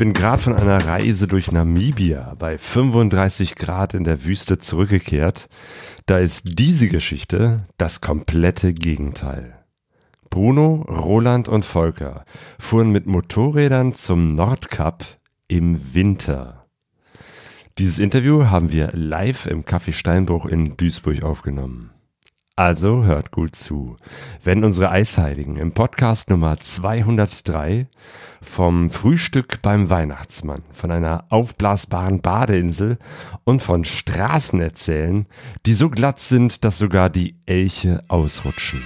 bin gerade von einer Reise durch Namibia bei 35 Grad in der Wüste zurückgekehrt. Da ist diese Geschichte das komplette Gegenteil. Bruno, Roland und Volker fuhren mit Motorrädern zum Nordkap im Winter. Dieses Interview haben wir live im Café Steinbruch in Duisburg aufgenommen. Also hört gut zu, wenn unsere Eisheiligen im Podcast Nummer 203 vom Frühstück beim Weihnachtsmann, von einer aufblasbaren Badeinsel und von Straßen erzählen, die so glatt sind, dass sogar die Elche ausrutschen.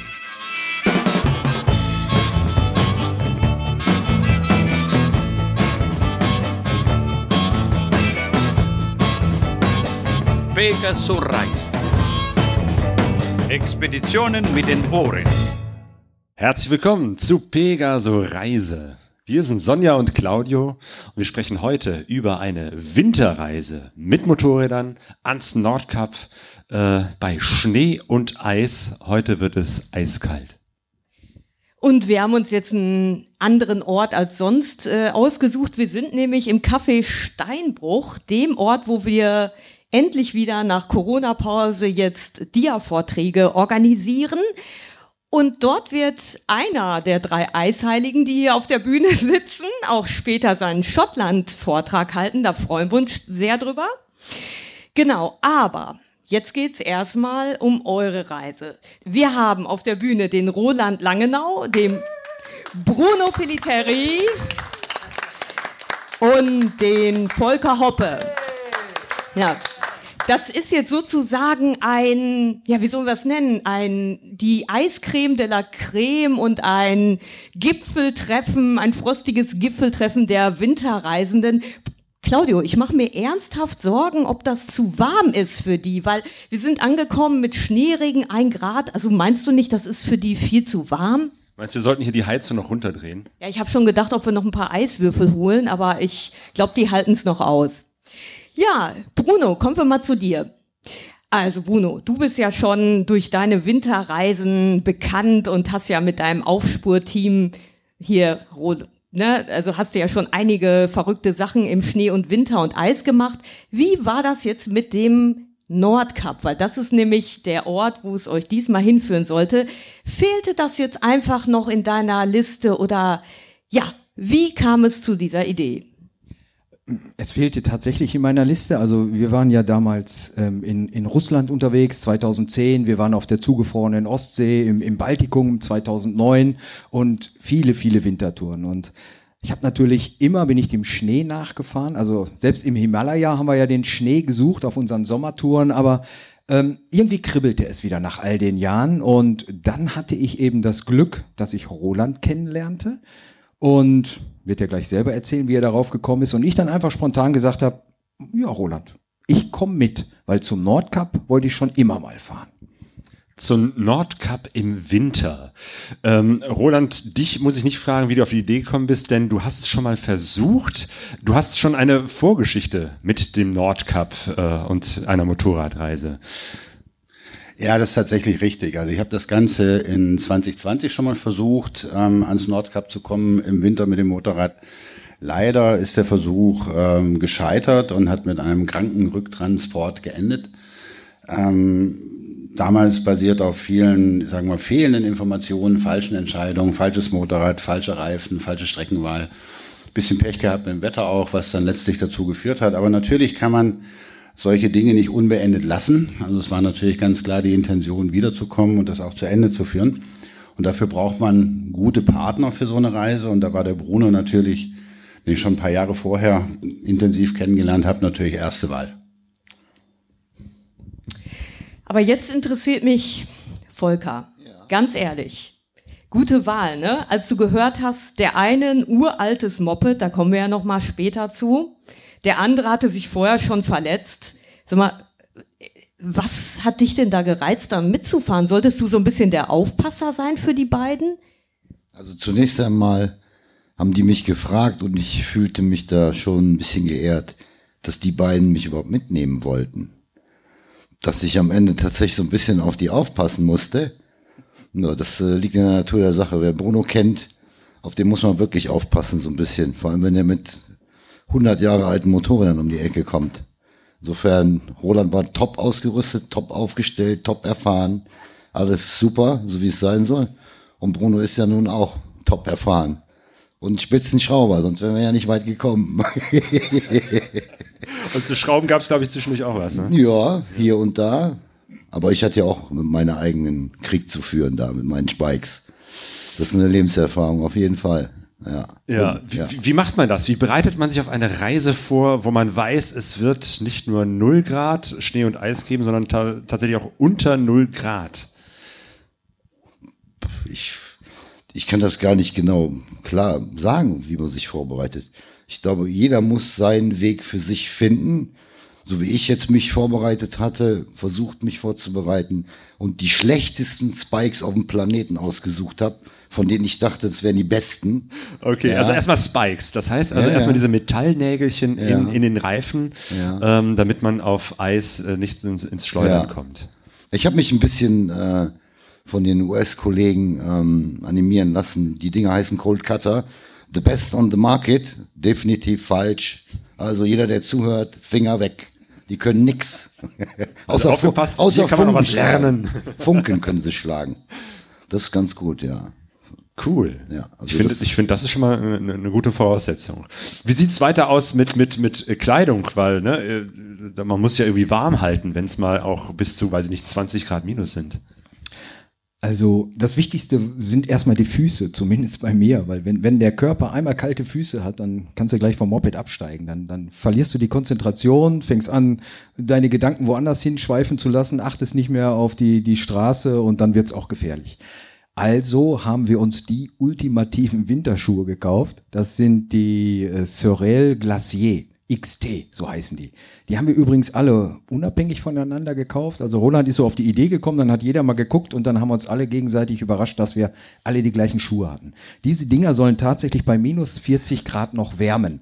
Pegasus reist. Expeditionen mit den Ohren. Herzlich willkommen zu Pegaso Reise. Wir sind Sonja und Claudio und wir sprechen heute über eine Winterreise mit Motorrädern ans Nordkap äh, bei Schnee und Eis. Heute wird es eiskalt. Und wir haben uns jetzt einen anderen Ort als sonst äh, ausgesucht. Wir sind nämlich im Café Steinbruch, dem Ort, wo wir endlich wieder nach Corona-Pause jetzt Dia-Vorträge organisieren. Und dort wird einer der drei Eisheiligen, die hier auf der Bühne sitzen, auch später seinen Schottland-Vortrag halten. Da freuen wir uns sehr drüber. Genau, aber jetzt geht's erstmal um eure Reise. Wir haben auf der Bühne den Roland Langenau, dem Bruno Pelliteri und den Volker Hoppe. Ja, das ist jetzt sozusagen ein, ja, wie sollen wir es nennen? Ein, die Eiscreme de la Creme und ein Gipfeltreffen, ein frostiges Gipfeltreffen der Winterreisenden. Claudio, ich mache mir ernsthaft Sorgen, ob das zu warm ist für die, weil wir sind angekommen mit Schneeregen, ein Grad. Also meinst du nicht, das ist für die viel zu warm? Meinst du, wir sollten hier die Heizung noch runterdrehen? Ja, ich habe schon gedacht, ob wir noch ein paar Eiswürfel holen, aber ich glaube, die halten es noch aus. Ja, Bruno, kommen wir mal zu dir. Also Bruno, du bist ja schon durch deine Winterreisen bekannt und hast ja mit deinem Aufspurteam hier, ne, also hast du ja schon einige verrückte Sachen im Schnee und Winter und Eis gemacht. Wie war das jetzt mit dem Nordkap? Weil das ist nämlich der Ort, wo es euch diesmal hinführen sollte. Fehlte das jetzt einfach noch in deiner Liste oder ja, wie kam es zu dieser Idee? Es fehlte tatsächlich in meiner Liste. Also wir waren ja damals ähm, in, in Russland unterwegs, 2010. Wir waren auf der zugefrorenen Ostsee, im, im Baltikum 2009 und viele, viele Wintertouren. Und ich habe natürlich immer, bin ich dem Schnee nachgefahren. Also selbst im Himalaya haben wir ja den Schnee gesucht auf unseren Sommertouren, aber ähm, irgendwie kribbelte es wieder nach all den Jahren. Und dann hatte ich eben das Glück, dass ich Roland kennenlernte. Und wird er gleich selber erzählen, wie er darauf gekommen ist. Und ich dann einfach spontan gesagt habe, ja, Roland, ich komme mit, weil zum Nordkap wollte ich schon immer mal fahren. Zum Nordkap im Winter. Ähm, Roland, dich muss ich nicht fragen, wie du auf die Idee gekommen bist, denn du hast es schon mal versucht. Du hast schon eine Vorgeschichte mit dem Nordkap äh, und einer Motorradreise. Ja, das ist tatsächlich richtig. Also ich habe das Ganze in 2020 schon mal versucht, ähm, ans Nordkap zu kommen im Winter mit dem Motorrad. Leider ist der Versuch ähm, gescheitert und hat mit einem Krankenrücktransport geendet. Ähm, damals basiert auf vielen, sagen wir, fehlenden Informationen, falschen Entscheidungen, falsches Motorrad, falsche Reifen, falsche Streckenwahl. Bisschen Pech gehabt mit dem Wetter auch, was dann letztlich dazu geführt hat. Aber natürlich kann man solche Dinge nicht unbeendet lassen. Also es war natürlich ganz klar die Intention, wiederzukommen und das auch zu Ende zu führen. Und dafür braucht man gute Partner für so eine Reise. Und da war der Bruno natürlich, den ich schon ein paar Jahre vorher intensiv kennengelernt habe, natürlich erste Wahl. Aber jetzt interessiert mich Volker, ja. ganz ehrlich. Gute Wahl, ne? Als du gehört hast, der eine ein uraltes Moped, da kommen wir ja noch mal später zu, der andere hatte sich vorher schon verletzt. Sag mal, was hat dich denn da gereizt, da mitzufahren? Solltest du so ein bisschen der Aufpasser sein für die beiden? Also zunächst einmal haben die mich gefragt und ich fühlte mich da schon ein bisschen geehrt, dass die beiden mich überhaupt mitnehmen wollten. Dass ich am Ende tatsächlich so ein bisschen auf die aufpassen musste. Nur das äh, liegt in der Natur der Sache. Wer Bruno kennt, auf den muss man wirklich aufpassen, so ein bisschen. Vor allem, wenn er mit 100 Jahre alten Motorrädern um die Ecke kommt. Insofern, Roland war top ausgerüstet, top aufgestellt, top erfahren. Alles super, so wie es sein soll. Und Bruno ist ja nun auch top erfahren. Und Spitzenschrauber, sonst wären wir ja nicht weit gekommen. Und zu Schrauben gab es, glaube ich, zwischendurch auch was, ne? ja, hier und da. Aber ich hatte ja auch mit meiner eigenen Krieg zu führen da, mit meinen Spikes. Das ist eine Lebenserfahrung, auf jeden Fall. Ja. Ja. Wie- wie macht man das? Wie bereitet man sich auf eine Reise vor, wo man weiß, es wird nicht nur 0 Grad Schnee und Eis geben, sondern ta tatsächlich auch unter 0 Grad? ich, ich kann das gar nicht genau klar sagen, wie man sich vorbereitet. Ich glaube, jeder muss seinen Weg für sich finden. So wie ich jetzt mich vorbereitet hatte, versucht mich vorzubereiten und die schlechtesten Spikes auf dem Planeten ausgesucht habe, von denen ich dachte, es wären die besten. Okay, Ja. also erstmal Spikes. Das heißt also Ja, erstmal ja. diese Metallnägelchen in, in den Reifen, ähm, damit man auf Eis äh, nicht ins, ins Schleudern kommt. Ich habe mich ein bisschen äh, von den US-Kollegen ähm, animieren lassen. Die Dinger heißen Cold Cutter. The best on the market. Definitiv falsch. Also jeder, der zuhört, Finger weg. Die können nix. Also Fu- aufgepasst, außer kann Funken lernen. Funken können sie schlagen. Das ist ganz gut, ja. Cool. Ja, also ich finde, das- ich finde, das ist schon mal eine, eine gute Voraussetzung. Wie sieht's weiter aus mit mit mit äh, Kleidung, weil ne, äh, man muss ja irgendwie warm halten, wenn es mal auch bis zu, weiß ich nicht, 20 Grad minus sind. Also das Wichtigste sind erstmal die Füße, zumindest bei mir, weil wenn, wenn der Körper einmal kalte Füße hat, dann kannst du gleich vom Moped absteigen. Dann, dann verlierst du die Konzentration, fängst an, deine Gedanken woanders hinschweifen zu lassen, achtest nicht mehr auf die, die Straße und dann wird's auch gefährlich. Also haben wir uns die ultimativen Winterschuhe gekauft. Das sind die äh, Sorel Glacier. XT, so heißen die. Die haben wir übrigens alle unabhängig voneinander gekauft. Also Roland ist so auf die Idee gekommen, dann hat jeder mal geguckt und dann haben wir uns alle gegenseitig überrascht, dass wir alle die gleichen Schuhe hatten. Diese Dinger sollen tatsächlich bei minus 40 Grad noch wärmen.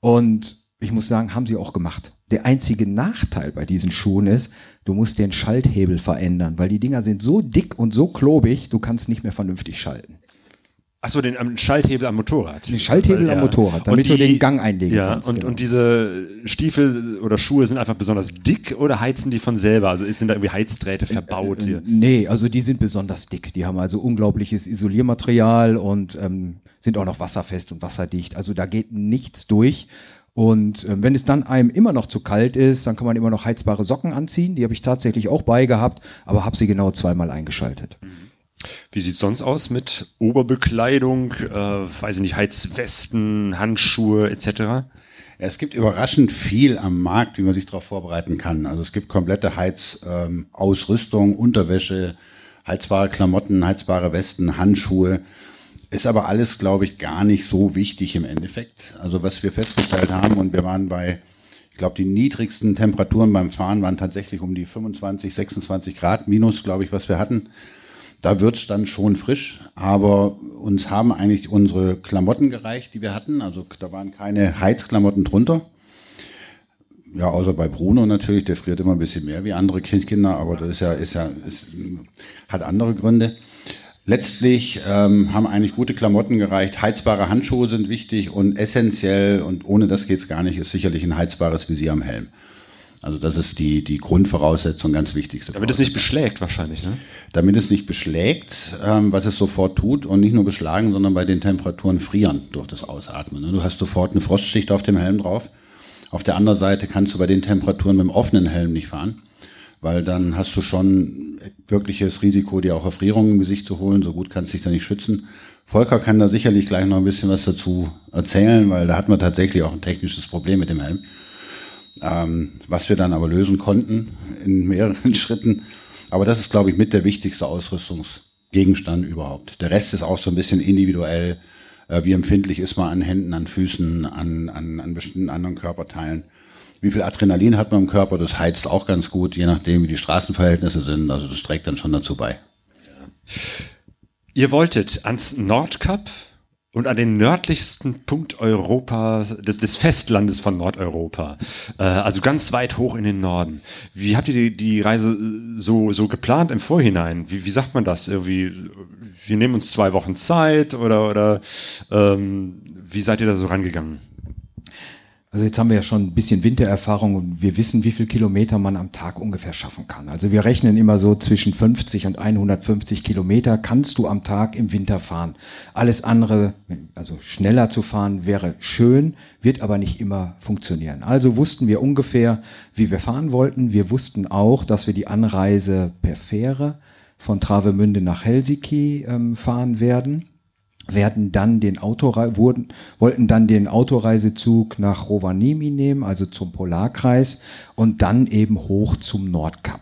Und ich muss sagen, haben sie auch gemacht. Der einzige Nachteil bei diesen Schuhen ist, du musst den Schalthebel verändern, weil die Dinger sind so dick und so klobig, du kannst nicht mehr vernünftig schalten. Achso, den am Schalthebel am Motorrad. Den Schalthebel Weil, am Motorrad, damit Und du den Gang einlegen ja, kannst, Und, genau. und diese Stiefel oder Schuhe sind einfach besonders dick oder heizen die von selber? Also sind da irgendwie Heizdrähte verbaut hier? Nee, also die sind besonders dick. Die haben also unglaubliches Isoliermaterial und ähm, sind auch noch wasserfest und wasserdicht. Also da geht nichts durch. Und ähm, wenn es dann einem immer noch zu kalt ist, dann kann man immer noch heizbare Socken anziehen. Die habe ich tatsächlich auch bei gehabt, aber habe sie genau zweimal eingeschaltet. Wie sieht's sonst aus mit Oberbekleidung, äh, weiß ich nicht, Heizwesten, Handschuhe etc.? Es gibt überraschend viel am Markt, wie man sich darauf vorbereiten kann. Also es gibt komplette Heizausrüstung, ähm, Unterwäsche, heizbare Klamotten, heizbare Westen, Handschuhe. Ist aber alles, glaube ich, gar nicht so wichtig im Endeffekt. Also was wir festgestellt haben, und wir waren bei, ich glaube, die niedrigsten Temperaturen beim Fahren waren tatsächlich um die 25, 26 Grad minus, glaube ich, was wir hatten. Da wird's dann schon frisch, aber uns haben eigentlich unsere Klamotten gereicht, die wir hatten. Also da waren keine Heizklamotten drunter. Ja, außer bei Bruno natürlich, der friert immer ein bisschen mehr wie andere Kind- Kinder, aber das ist ja, ist ja, ist, hat andere Gründe. Letztlich ähm, haben eigentlich gute Klamotten gereicht. Heizbare Handschuhe sind wichtig und essentiell und ohne das geht's gar nicht, ist sicherlich ein heizbares Visier am Helm. Also das ist die, die Grundvoraussetzung, ganz wichtigste. Damit es nicht beschlägt wahrscheinlich, ne? damit es nicht beschlägt, ähm, was es sofort tut und nicht nur beschlagen, sondern bei den Temperaturen frieren durch das Ausatmen. ne? Du hast sofort eine Frostschicht auf dem Helm drauf. Auf der anderen Seite kannst du bei den Temperaturen mit dem offenen Helm nicht fahren, weil dann hast du schon wirkliches Risiko, dir auch Erfrierungen im Gesicht zu holen. So gut kannst du dich da nicht schützen. Volker kann da sicherlich gleich noch ein bisschen was dazu erzählen, weil da hatten wir tatsächlich auch ein technisches Problem mit dem Helm was wir dann aber lösen konnten in mehreren Schritten. Aber das ist, glaube ich, mit der wichtigste Ausrüstungsgegenstand überhaupt. Der Rest ist auch so ein bisschen individuell. Äh, wie empfindlich ist man an Händen, an Füßen, an, an, an bestimmten anderen Körperteilen. Wie viel Adrenalin hat man im Körper? Das heizt auch ganz gut, je nachdem, wie die Straßenverhältnisse sind. Also das trägt dann schon dazu bei. Ihr wolltet ans Nordkap und an den nördlichsten Punkt Europas, des, des Festlandes von Nordeuropa, äh, also ganz weit hoch in den Norden. Wie habt ihr die, die Reise äh, so, so geplant im Vorhinein? Wie, wie sagt man das? Irgendwie, wir nehmen uns zwei Wochen Zeit oder, oder ähm, wie seid ihr da so rangegangen? Also jetzt haben wir ja schon ein bisschen Wintererfahrung und wir wissen, wie viel Kilometer man am Tag ungefähr schaffen kann. Also wir rechnen immer so zwischen 50 und 150 Kilometer kannst du am Tag im Winter fahren. Alles andere, also schneller zu fahren, wäre schön, wird aber nicht immer funktionieren. Also wussten wir ungefähr, wie wir fahren wollten. Wir wussten auch, dass wir die Anreise per Fähre von Travemünde nach Helsinki ähm, fahren werden werden dann den Autorei wurden, wollten dann den Autoreisezug nach Rovaniemi nehmen, also zum Polarkreis und dann eben hoch zum Nordkap.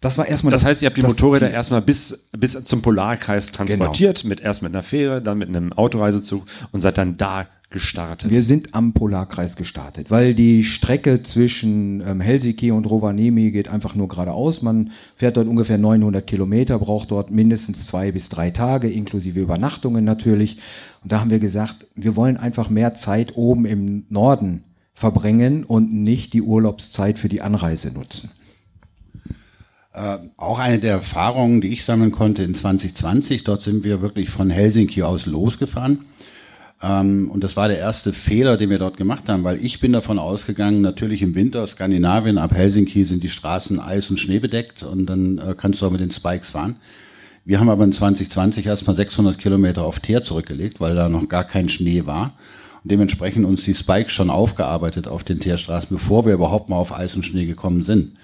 Das war erstmal das, das heißt, ihr habt die Motorräder Ziel. erstmal bis, bis zum Polarkreis transportiert, genau. mit erst mit einer Fähre, dann mit einem Autoreisezug und seid dann da gestartet? Wir sind am Polarkreis gestartet, weil die Strecke zwischen ähm, Helsinki und Rovaniemi geht einfach nur geradeaus. Man fährt dort ungefähr 900 Kilometer, braucht dort mindestens zwei bis drei Tage, inklusive Übernachtungen natürlich. Und da haben wir gesagt, wir wollen einfach mehr Zeit oben im Norden verbringen und nicht die Urlaubszeit für die Anreise nutzen. Äh, auch eine der Erfahrungen, die ich sammeln konnte in 2020. Dort sind wir wirklich von Helsinki aus losgefahren ähm, und das war der erste Fehler, den wir dort gemacht haben, weil ich bin davon ausgegangen, natürlich im Winter, Skandinavien, ab Helsinki sind die Straßen eis- und schneebedeckt und dann äh, kannst du auch mit den Spikes fahren. Wir haben aber in 2020 erstmal 600 Kilometer auf Teer zurückgelegt, weil da noch gar kein Schnee war. Und dementsprechend uns die Spikes schon aufgearbeitet auf den Teerstraßen, bevor wir überhaupt mal auf Eis und Schnee gekommen sind.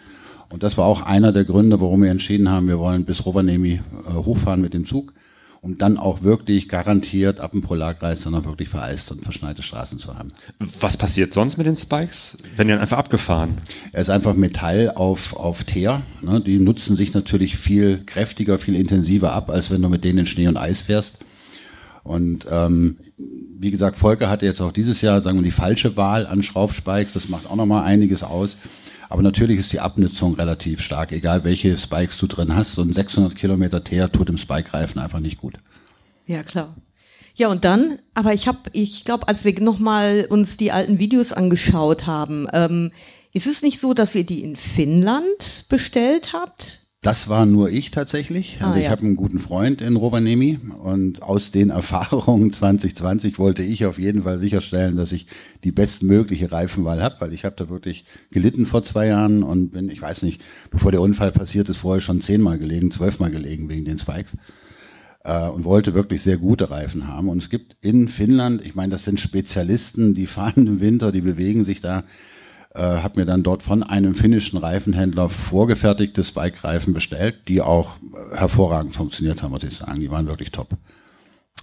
Und das war auch einer der Gründe, warum wir entschieden haben, wir wollen bis Rovaniemi äh, hochfahren mit dem Zug um dann auch wirklich garantiert ab dem Polarkreis dann wirklich vereiste und verschneite Straßen zu haben. Was passiert sonst mit den Spikes? Werden die dann einfach abgefahren? Er ist einfach Metall auf, auf Teer. Ne? Die nutzen sich natürlich viel kräftiger, viel intensiver ab, als wenn du mit denen in Schnee und Eis fährst. Und ähm, wie gesagt, Volker hatte jetzt auch dieses Jahr, sagen wir, die falsche Wahl an Schraubspikes. Das macht auch nochmal einiges aus. Aber natürlich ist die Abnutzung relativ stark, egal welche Spikes du drin hast. Und 600 Kilometer Teer tut im Spike-Reifen einfach nicht gut. Ja, klar. Ja, und dann, aber ich habe, ich glaube, als wir nochmal uns die alten Videos angeschaut haben, ähm, ist es nicht so, dass ihr die in Finnland bestellt habt? Das war nur ich tatsächlich. Also ah, ich ja. habe einen guten Freund in Rovaniemi und aus den Erfahrungen 2020 wollte ich auf jeden Fall sicherstellen, dass ich die bestmögliche Reifenwahl habe, weil ich habe da wirklich gelitten vor zwei Jahren und bin, ich weiß nicht, bevor der Unfall passiert ist, vorher schon zehnmal gelegen, zwölfmal gelegen wegen den Spikes äh, und wollte wirklich sehr gute Reifen haben. Und es gibt in Finnland, ich meine, das sind Spezialisten, die fahren im Winter, die bewegen sich da äh, habe mir dann dort von einem finnischen Reifenhändler vorgefertigte Spike-Reifen bestellt, die auch hervorragend funktioniert haben, muss ich sagen. Die waren wirklich top.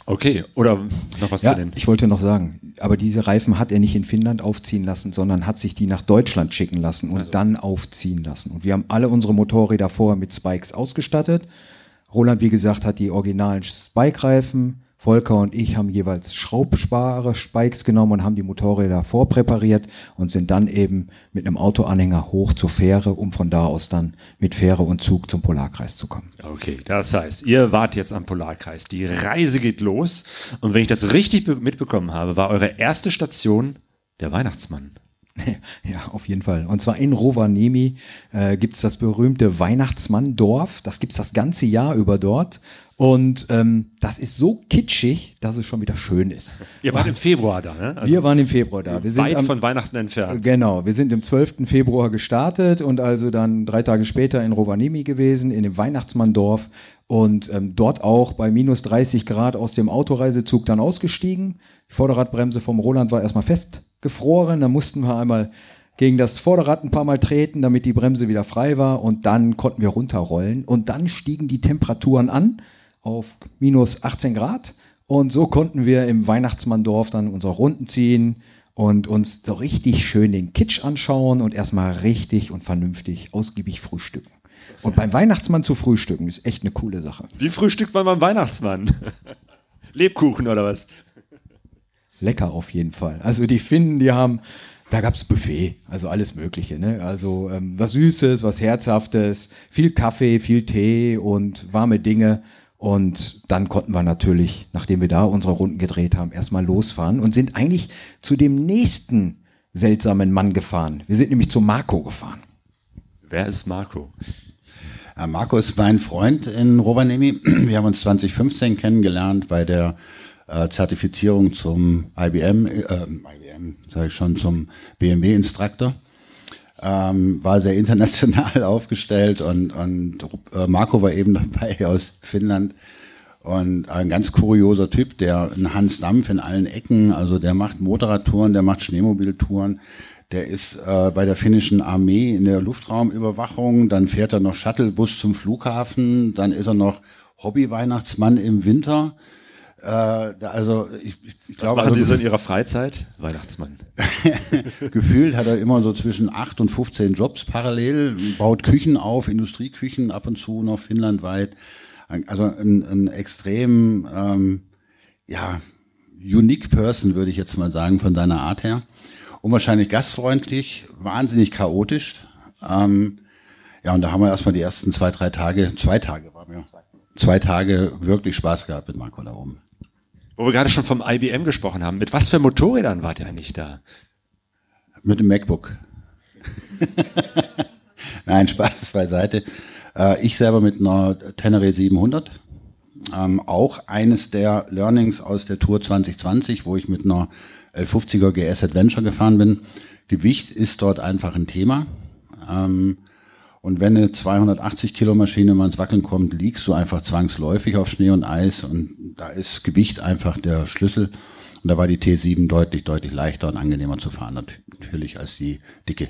Okay, oder noch was ja, zu den? Ich wollte noch sagen, aber diese Reifen hat er nicht in Finnland aufziehen lassen, sondern hat sich die nach Deutschland schicken lassen und also. dann aufziehen lassen. Und wir haben alle unsere Motorräder vorher mit Spikes ausgestattet. Roland, wie gesagt, hat die originalen Spike-Reifen Volker und ich haben jeweils schraubspare Spikes genommen und haben die Motorräder vorpräpariert und sind dann eben mit einem Autoanhänger hoch zur Fähre, um von da aus dann mit Fähre und Zug zum Polarkreis zu kommen. Okay, das heißt, ihr wart jetzt am Polarkreis. Die Reise geht los. Und wenn ich das richtig mitbekommen habe, war eure erste Station der Weihnachtsmann. Ja, auf jeden Fall. Und zwar in Rovaniemi äh, gibt das berühmte Weihnachtsmanndorf. Das gibt's das ganze Jahr über dort. Und ähm, das ist so kitschig, dass es schon wieder schön ist. Ihr wart im Februar da, ne? Also wir waren im Februar da. Wir weit am, von Weihnachten entfernt. Genau, wir sind im 12. Februar gestartet und also dann drei Tage später in Rovaniemi gewesen, in dem Weihnachtsmanndorf und ähm, dort auch bei minus 30 Grad aus dem Autoreisezug dann ausgestiegen. Die Vorderradbremse vom Roland war erstmal festgefroren, da mussten wir einmal gegen das Vorderrad ein paar Mal treten, damit die Bremse wieder frei war und dann konnten wir runterrollen und dann stiegen die Temperaturen an auf minus 18 Grad. Und so konnten wir im Weihnachtsmanndorf dann unsere Runden ziehen und uns so richtig schön den Kitsch anschauen und erstmal richtig und vernünftig ausgiebig frühstücken. Und beim Weihnachtsmann zu frühstücken ist echt eine coole Sache. Wie frühstückt man beim Weihnachtsmann? Lebkuchen oder was? Lecker auf jeden Fall. Also die Finnen, die haben, da gab's Buffet, also alles Mögliche. Ne? Also ähm, was Süßes, was Herzhaftes, viel Kaffee, viel Tee und warme Dinge. Und dann konnten wir natürlich, nachdem wir da unsere Runden gedreht haben, erstmal losfahren und sind eigentlich zu dem nächsten seltsamen Mann gefahren. Wir sind nämlich zu Marco gefahren. Wer ist Marco? Ja, Marco ist mein Freund in Rovaniemi. Wir haben uns 2015 kennengelernt bei der äh, Zertifizierung zum IBM, äh, IBM, sage ich schon, zum BMW Instructor. Ähm, war sehr international aufgestellt und, und äh, Marco war eben dabei aus Finnland. Und ein ganz kurioser Typ, der ein Hans Dampf in allen Ecken, also der macht Motorradtouren, der macht Schneemobiltouren, der ist äh, bei der finnischen Armee in der Luftraumüberwachung, dann fährt er noch Shuttlebus zum Flughafen, dann ist er noch Hobby-Weihnachtsmann im Winter. Äh, also ich, ich Was glaube, machen also, Sie so in Ihrer Freizeit? Weihnachtsmann. gefühlt hat er immer so zwischen 8 und 15 Jobs parallel, baut Küchen auf, Industrieküchen ab und zu noch finnlandweit. Also ein, ein extrem, ähm, ja, unique Person, würde ich jetzt mal sagen, von seiner Art her. Unwahrscheinlich gastfreundlich, wahnsinnig chaotisch. Ähm, ja, und da haben wir erstmal die ersten zwei, drei Tage, zwei Tage waren wir, zwei Tage wirklich Spaß gehabt mit Marco da oben. Wo wir gerade schon vom IBM gesprochen haben. Mit was für Motorrädern wart ihr eigentlich da? Mit dem MacBook. Nein, Spaß beiseite. Äh, ich selber mit einer Tenere 700. Ähm, auch eines der Learnings aus der Tour 2020, wo ich mit einer L50er GS Adventure gefahren bin. Gewicht ist dort einfach ein Thema. Ähm, und wenn eine 280 Kilo Maschine mal ins Wackeln kommt, liegst du einfach zwangsläufig auf Schnee und Eis und da ist Gewicht einfach der Schlüssel. Und da war die T7 deutlich, deutlich leichter und angenehmer zu fahren natürlich als die dicke.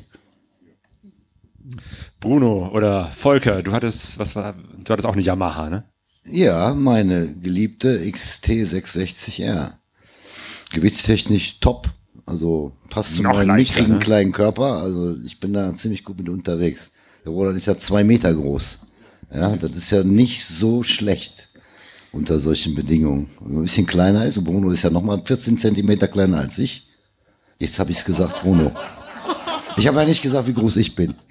Bruno oder Volker, du hattest, was war, du hattest auch eine Yamaha, ne? Ja, meine geliebte XT660R. Gewichtstechnisch top. Also passt zu meinem leichter, mickrigen ne? kleinen Körper. Also ich bin da ziemlich gut mit unterwegs. Der Roland ist ja zwei Meter groß. Ja, das ist ja nicht so schlecht unter solchen Bedingungen. Wenn man ein bisschen kleiner ist, und Bruno ist ja nochmal 14 Zentimeter kleiner als ich. Jetzt habe ich es gesagt, Bruno. Ich habe ja nicht gesagt, wie groß ich bin.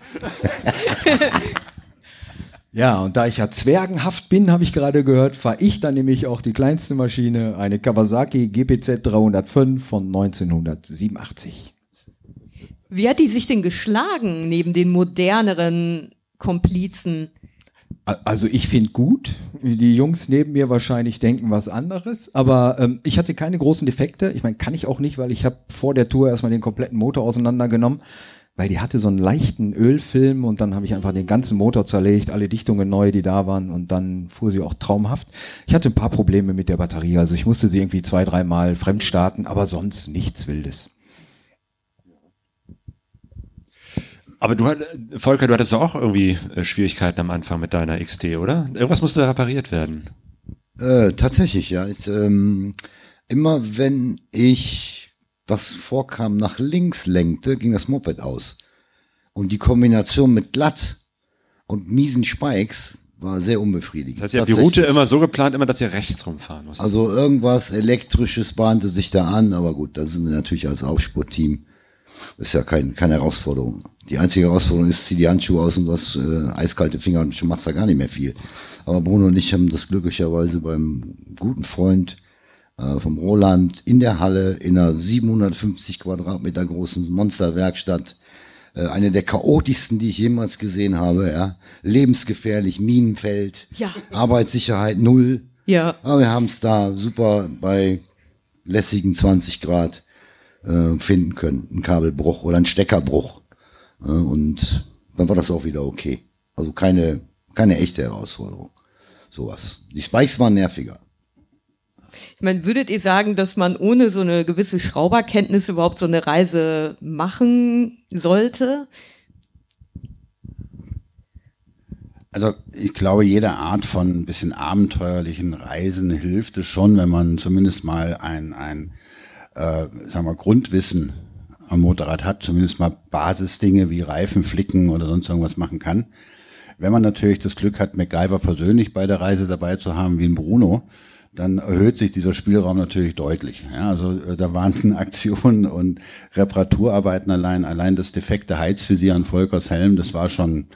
Ja, und da ich ja zwergenhaft bin, habe ich gerade gehört, fahre ich dann nämlich auch die kleinste Maschine, eine Kawasaki GPZ 305 von 1987. Wie hat die sich denn geschlagen neben den moderneren Komplizen? Also ich finde gut, die Jungs neben mir wahrscheinlich denken was anderes, aber ähm, ich hatte keine großen Defekte. Ich meine, kann ich auch nicht, weil ich habe vor der Tour erstmal den kompletten Motor auseinandergenommen, weil die hatte so einen leichten Ölfilm und dann habe ich einfach den ganzen Motor zerlegt, alle Dichtungen neu, die da waren und dann fuhr sie auch traumhaft. Ich hatte ein paar Probleme mit der Batterie, also ich musste sie irgendwie zwei, dreimal fremd starten, aber sonst nichts Wildes. Aber du hat, Volker, du hattest auch irgendwie äh, Schwierigkeiten am Anfang mit deiner XT, oder? Irgendwas musste repariert werden. Äh, tatsächlich, ja. Ich, ähm, immer wenn ich was vorkam nach links lenkte, ging das Moped aus. Und die Kombination mit glatt und miesen Spikes war sehr unbefriedigend. Das heißt, ihr habt die Route immer so geplant, immer, dass ihr rechts rumfahren musst. Also irgendwas Elektrisches bahnte sich da an, aber gut, da sind wir natürlich als Aufspurteam. Ist ja kein, keine Herausforderung. Die einzige Herausforderung ist, zieh die Handschuhe aus und du hast äh, eiskalte Finger und schon machst da gar nicht mehr viel. Aber Bruno und ich haben das glücklicherweise beim guten Freund äh, vom Roland in der Halle in einer 750 Quadratmeter großen Monsterwerkstatt äh, eine der chaotischsten, die ich jemals gesehen habe. Ja. Lebensgefährlich, Minenfeld, Ja. Arbeitssicherheit null. Ja. Aber wir haben es da super bei lässigen 20 Grad äh, finden können. Ein Kabelbruch oder ein Steckerbruch. Äh, und dann war das auch wieder okay. Also keine, keine echte Herausforderung. Sowas. Die Spikes waren nerviger. Ich meine, würdet ihr sagen, dass man ohne so eine gewisse Schrauberkenntnis überhaupt so eine Reise machen sollte? Also ich glaube, jede Art von ein bisschen abenteuerlichen Reisen hilft es schon, wenn man zumindest mal ein, ein äh, sagen wir, Grundwissen am Motorrad hat, zumindest mal Basisdinge wie Reifen flicken oder sonst irgendwas machen kann. Wenn man natürlich das Glück hat, MacGyver persönlich bei der Reise dabei zu haben, wie ein Bruno, dann erhöht sich dieser Spielraum natürlich deutlich. Ja, also äh, da waren Aktionen und Reparaturarbeiten allein, allein das defekte Heizvisier an Volkers Helm, das war schon,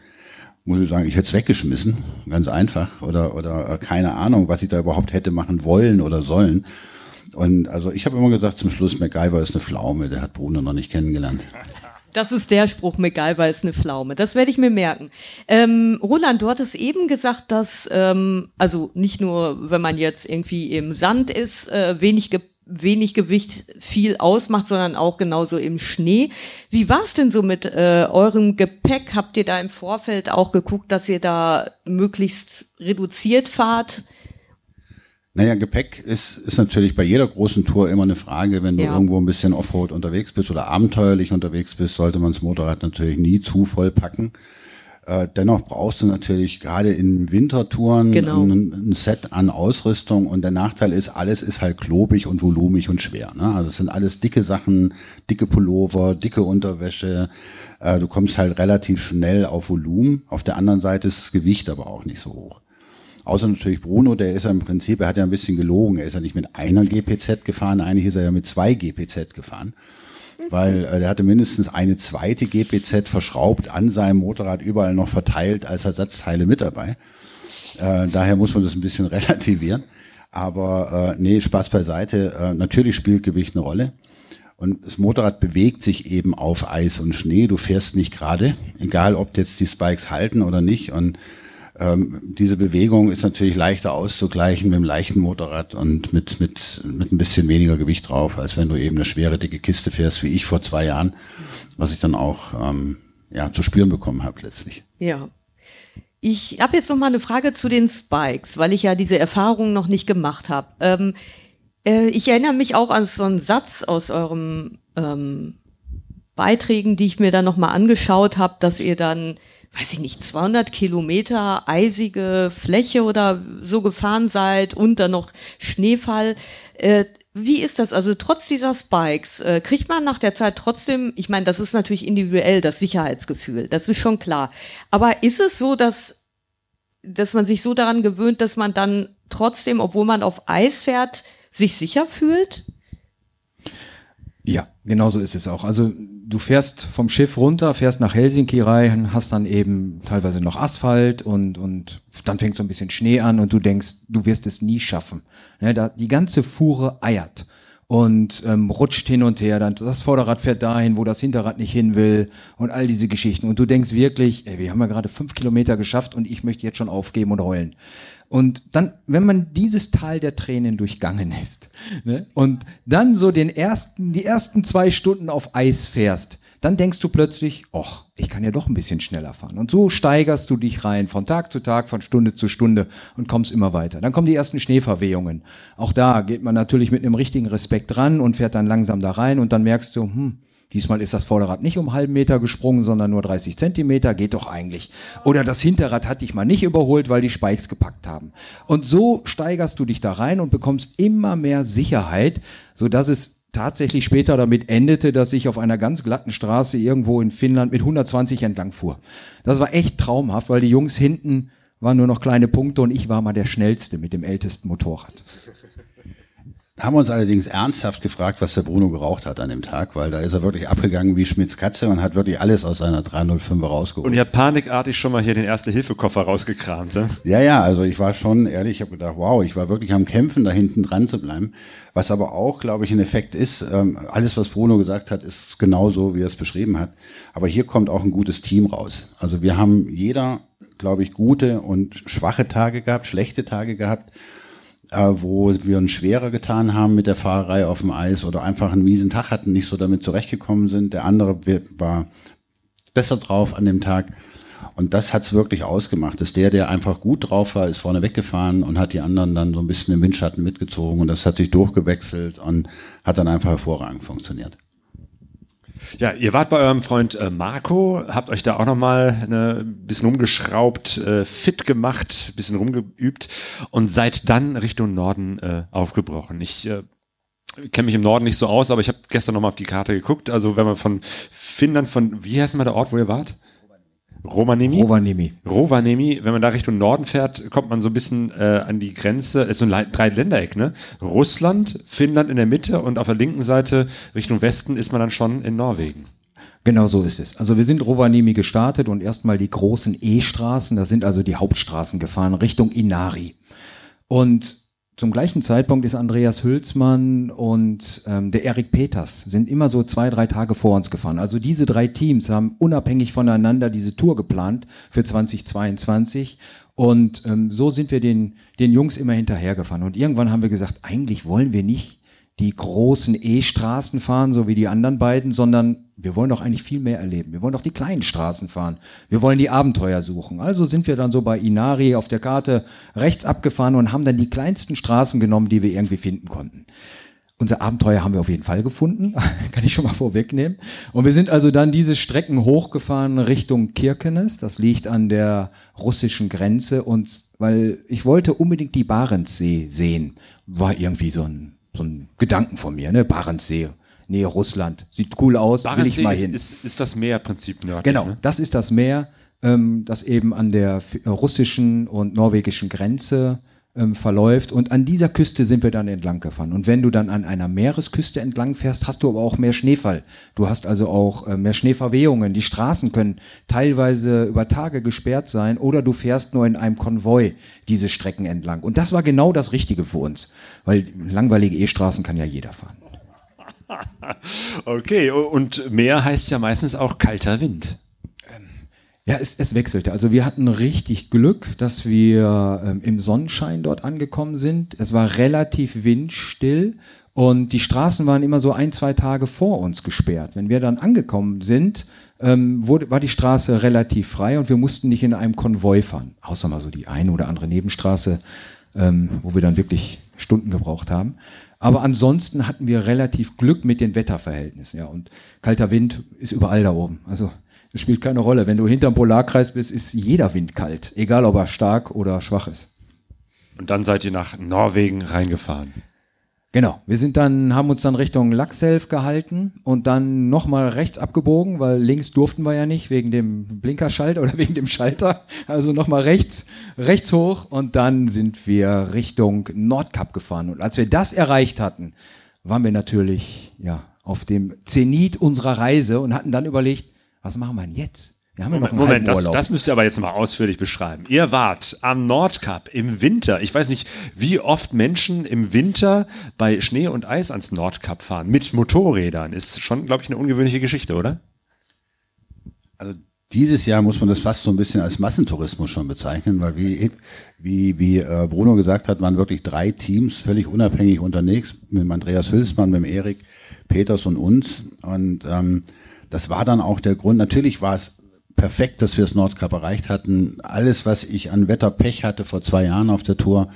muss ich sagen, ich hätte es weggeschmissen, ganz einfach, oder oder äh, keine Ahnung, was ich da überhaupt hätte machen wollen oder sollen. Und also ich habe immer gesagt, zum Schluss MacGyver ist eine Pflaume, der hat Bruno noch nicht kennengelernt. Das ist der Spruch, MacGyver ist eine Pflaume. Das werde ich mir merken. Ähm, Roland, du hattest eben gesagt, dass, ähm, also nicht nur, wenn man jetzt irgendwie im Sand ist, äh, wenig, ge wenig Gewicht viel ausmacht, sondern auch genauso im Schnee. Wie war es denn so mit äh, eurem Gepäck? Habt ihr da im Vorfeld auch geguckt, dass ihr da möglichst reduziert fahrt? Naja, Gepäck ist, ist natürlich bei jeder großen Tour immer eine Frage. Wenn du Ja. irgendwo ein bisschen Offroad unterwegs bist oder abenteuerlich unterwegs bist, sollte man das Motorrad natürlich nie zu voll packen. Äh, dennoch brauchst du natürlich gerade in Wintertouren Genau. ein, ein Set an Ausrüstung und der Nachteil ist, alles ist halt klobig und volumig und schwer. Ne? Also es sind alles dicke Sachen, dicke Pullover, dicke Unterwäsche. Äh, du kommst halt relativ schnell auf Volumen. Auf der anderen Seite ist das Gewicht aber auch nicht so hoch. Außer natürlich Bruno, der ist ja im Prinzip, er hat ja ein bisschen gelogen. Er ist ja nicht mit einer GPZ gefahren, eigentlich ist er ja mit zwei GPZ gefahren. Weil äh, der hatte mindestens eine zweite GPZ verschraubt an seinem Motorrad überall noch verteilt als Ersatzteile mit dabei. Äh, daher muss man das ein bisschen relativieren. Aber äh, nee, Spaß beiseite. Äh, natürlich spielt Gewicht eine Rolle. Und das Motorrad bewegt sich eben auf Eis und Schnee. Du fährst nicht gerade, egal ob jetzt die Spikes halten oder nicht. Und ähm, diese Bewegung ist natürlich leichter auszugleichen mit einem leichten Motorrad und mit, mit, mit ein bisschen weniger Gewicht drauf, als wenn du eben eine schwere, dicke Kiste fährst, wie ich vor zwei Jahren, was ich dann auch ähm, ja, zu spüren bekommen habe letztlich. Ja. Ich habe jetzt noch mal eine Frage zu den Spikes, weil ich ja diese Erfahrung noch nicht gemacht habe. Ähm, äh, ich erinnere mich auch an so einen Satz aus eurem ähm, Beiträgen, die ich mir dann noch mal angeschaut habe, dass ihr dann, weiß ich nicht, 200 Kilometer eisige Fläche oder so gefahren seid und dann noch Schneefall. Äh, wie ist das? Also trotz dieser Spikes, äh, kriegt man nach der Zeit trotzdem, ich meine, das ist natürlich individuell, das Sicherheitsgefühl, das ist schon klar. Aber ist es so, dass, dass man sich so daran gewöhnt, dass man dann trotzdem, obwohl man auf Eis fährt, sich sicher fühlt? Ja, genau so ist es auch. Also du fährst vom Schiff runter, fährst nach Helsinki rein, hast dann eben teilweise noch Asphalt und, und dann fängt so ein bisschen Schnee an und du denkst, du wirst es nie schaffen. Ne, da, die ganze Fuhre eiert und ähm, rutscht hin und her. Dann das Vorderrad fährt dahin, wo das Hinterrad nicht hin will und all diese Geschichten. Und du denkst wirklich, ey, wir haben ja gerade fünf Kilometer geschafft und ich möchte jetzt schon aufgeben und heulen. Und dann, wenn man dieses Tal der Tränen durchgangen ist ne, und dann so den ersten, die ersten zwei Stunden auf Eis fährst, dann denkst du plötzlich, ach, ich kann ja doch ein bisschen schneller fahren. Und so steigerst du dich rein, von Tag zu Tag, von Stunde zu Stunde und kommst immer weiter. Dann kommen die ersten Schneeverwehungen. Auch da geht man natürlich mit einem richtigen Respekt ran und fährt dann langsam da rein und dann merkst du, hm, Diesmal ist das Vorderrad nicht um einen halben Meter gesprungen, sondern nur 30 Zentimeter, geht doch eigentlich. Oder das Hinterrad hat dich mal nicht überholt, weil die Spikes gepackt haben. Und so steigerst du dich da rein und bekommst immer mehr Sicherheit, so dass es tatsächlich später damit endete, dass ich auf einer ganz glatten Straße irgendwo in Finnland mit 120 entlang fuhr. Das war echt traumhaft, weil die Jungs hinten waren nur noch kleine Punkte und ich war mal der schnellste mit dem ältesten Motorrad. Haben uns allerdings ernsthaft gefragt, was der Bruno geraucht hat an dem Tag, weil da ist er wirklich abgegangen wie Schmitz Katze und hat wirklich alles aus seiner 305er rausgeholt. Und ihr habt panikartig schon mal hier den Erste-Hilfe-Koffer rausgekramt. Ja? Ja, ja, also ich war schon ehrlich, ich habe gedacht, wow, ich war wirklich am Kämpfen, da hinten dran zu bleiben. Was aber auch, glaube ich, ein Effekt ist, ähm, alles, was Bruno gesagt hat, ist genau so, wie er es beschrieben hat. Aber hier kommt auch ein gutes Team raus. Also wir haben jeder, glaube ich, gute und schwache Tage gehabt, schlechte Tage gehabt, wo wir uns schwerer getan haben mit der Fahrerei auf dem Eis oder einfach einen miesen Tag hatten, nicht so damit zurechtgekommen sind. Der andere war besser drauf an dem Tag. Und das hat's wirklich ausgemacht. Dass der, der einfach gut drauf war, ist vorne weggefahren und hat die anderen dann so ein bisschen im Windschatten mitgezogen. Und das hat sich durchgewechselt und hat dann einfach hervorragend funktioniert. Ja, ihr wart bei eurem Freund äh, Marco, habt euch da auch nochmal ein bisschen rumgeschraubt, äh, fit gemacht, bisschen rumgeübt und seid dann Richtung Norden äh, aufgebrochen. Ich äh, kenne mich im Norden nicht so aus, aber ich habe gestern nochmal auf die Karte geguckt. Also wenn man von Finnland, von, wie heißt mal der Ort, wo ihr wart? Rovaniemi? Rovaniemi. Rovaniemi, wenn man da Richtung Norden fährt, kommt man so ein bisschen äh, an die Grenze, ist so ein Dreiländereck, ne? Russland, Finnland in der Mitte und auf der linken Seite Richtung Westen ist man dann schon in Norwegen. Genau so ist es. Also wir sind Rovaniemi gestartet und erstmal die großen E-Straßen, das sind also die Hauptstraßen gefahren, Richtung Inari. Und zum gleichen Zeitpunkt ist Andreas Hülsmann und ähm, der Erik Peters sind immer so zwei, drei Tage vor uns gefahren. Also diese drei Teams haben unabhängig voneinander diese Tour geplant für 2022 und ähm, so sind wir den, den Jungs immer hinterhergefahren. Und irgendwann haben wir gesagt, eigentlich wollen wir nicht die großen E-Straßen fahren, so wie die anderen beiden, sondern wir wollen doch eigentlich viel mehr erleben. Wir wollen doch die kleinen Straßen fahren. Wir wollen die Abenteuer suchen. Also sind wir dann so bei Inari auf der Karte rechts abgefahren und haben dann die kleinsten Straßen genommen, die wir irgendwie finden konnten. Unser Abenteuer haben wir auf jeden Fall gefunden, kann ich schon mal vorwegnehmen. Und wir sind also dann diese Strecken hochgefahren Richtung Kirkenes. Das liegt an der russischen Grenze und weil ich wollte unbedingt die Barentssee sehen, war irgendwie so ein so ein Gedanken von mir, ne? Barentssee, Nähe Russland, sieht cool aus, will ich mal ist, hin. ist, ist das Meerprinzip nördlich. Genau, Ne? das ist das Meer, ähm, das eben an der äh, russischen und norwegischen Grenze ähm, verläuft. Und an dieser Küste sind wir dann entlang gefahren. Und wenn du dann an einer Meeresküste entlang fährst, hast du aber auch mehr Schneefall. Du hast also auch äh, mehr Schneeverwehungen. Die Straßen können teilweise über Tage gesperrt sein oder du fährst nur in einem Konvoi diese Strecken entlang. Und das war genau das Richtige für uns, weil langweilige E-Straßen kann ja jeder fahren. Okay, und Meer heißt ja meistens auch kalter Wind. Ja, es, es wechselte. Also wir hatten richtig Glück, dass wir ähm, im Sonnenschein dort angekommen sind. Es war relativ windstill und die Straßen waren immer so ein, zwei Tage vor uns gesperrt. Wenn wir dann angekommen sind, ähm, wurde, war die Straße relativ frei und wir mussten nicht in einem Konvoi fahren. Außer mal so die eine oder andere Nebenstraße, ähm, wo wir dann wirklich Stunden gebraucht haben. Aber ansonsten hatten wir relativ Glück mit den Wetterverhältnissen. Ja, und kalter Wind ist überall da oben. Also das spielt keine Rolle. Wenn du hinterm Polarkreis bist, ist jeder Wind kalt, egal ob er stark oder schwach ist. Und dann seid ihr nach Norwegen reingefahren. Genau. Wir sind dann, haben uns dann Richtung Laxelf gehalten und dann nochmal rechts abgebogen, weil links durften wir ja nicht wegen dem Blinkerschalter oder wegen dem Schalter. Also nochmal rechts, rechts hoch und dann sind wir Richtung Nordkap gefahren. Und als wir das erreicht hatten, waren wir natürlich, ja, auf dem Zenit unserer Reise und hatten dann überlegt, was machen wir denn jetzt? Wir haben ja noch einen Moment, das, das müsst ihr aber jetzt mal ausführlich beschreiben. Ihr wart am Nordkap im Winter. Ich weiß nicht, wie oft Menschen im Winter bei Schnee und Eis ans Nordkap fahren. Mit Motorrädern. Ist schon, glaube ich, eine ungewöhnliche Geschichte, oder? Also dieses Jahr muss man das fast so ein bisschen als Massentourismus schon bezeichnen, weil wie, wie, wie äh, Bruno gesagt hat, waren wirklich drei Teams völlig unabhängig unterwegs, mit Andreas Hülsmann, mit Erik Peters und uns. Und ähm, das war dann auch der Grund. Natürlich war es perfekt, dass wir das Nordkap erreicht hatten. Alles, was ich an Wetterpech hatte vor zwei Jahren auf der Tour,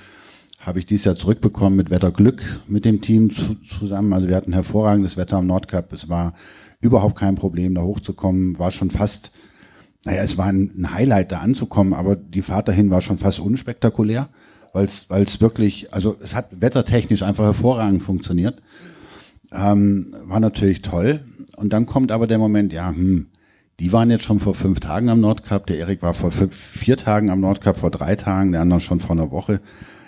habe ich dieses Jahr zurückbekommen mit Wetterglück mit dem Team zu, zusammen. Also wir hatten hervorragendes Wetter am Nordkap. Es war überhaupt kein Problem, da hochzukommen. War schon fast, naja, es war ein, Highlight, da anzukommen, aber die Fahrt dahin war schon fast unspektakulär, weil es wirklich, also es hat wettertechnisch einfach hervorragend funktioniert. Ähm, war natürlich toll. Und dann kommt aber der Moment, ja, hm, die waren jetzt schon vor fünf Tagen am Nordkap, der Erik war vor fünf, vier Tagen am Nordkap, vor drei Tagen, der andere schon vor einer Woche.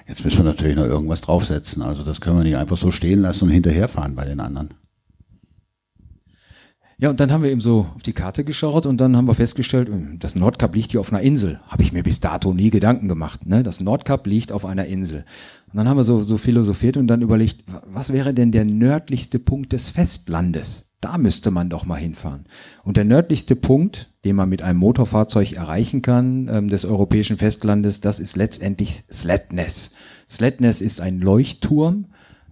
Jetzt müssen wir natürlich noch irgendwas draufsetzen. Also das können wir nicht einfach so stehen lassen und hinterherfahren bei den anderen. Ja, und dann haben wir eben so auf die Karte geschaut und dann haben wir festgestellt, hm, das Nordkap liegt hier auf einer Insel. Habe ich mir bis dato nie Gedanken gemacht. Ne? Das Nordkap liegt auf einer Insel. Und dann haben wir so, so philosophiert und dann überlegt, was wäre denn der nördlichste Punkt des Festlandes? Da müsste man doch mal hinfahren. Und der nördlichste Punkt, den man mit einem Motorfahrzeug erreichen kann, ähm, des europäischen Festlandes, das ist letztendlich Sletnes. Sletnes ist ein Leuchtturm,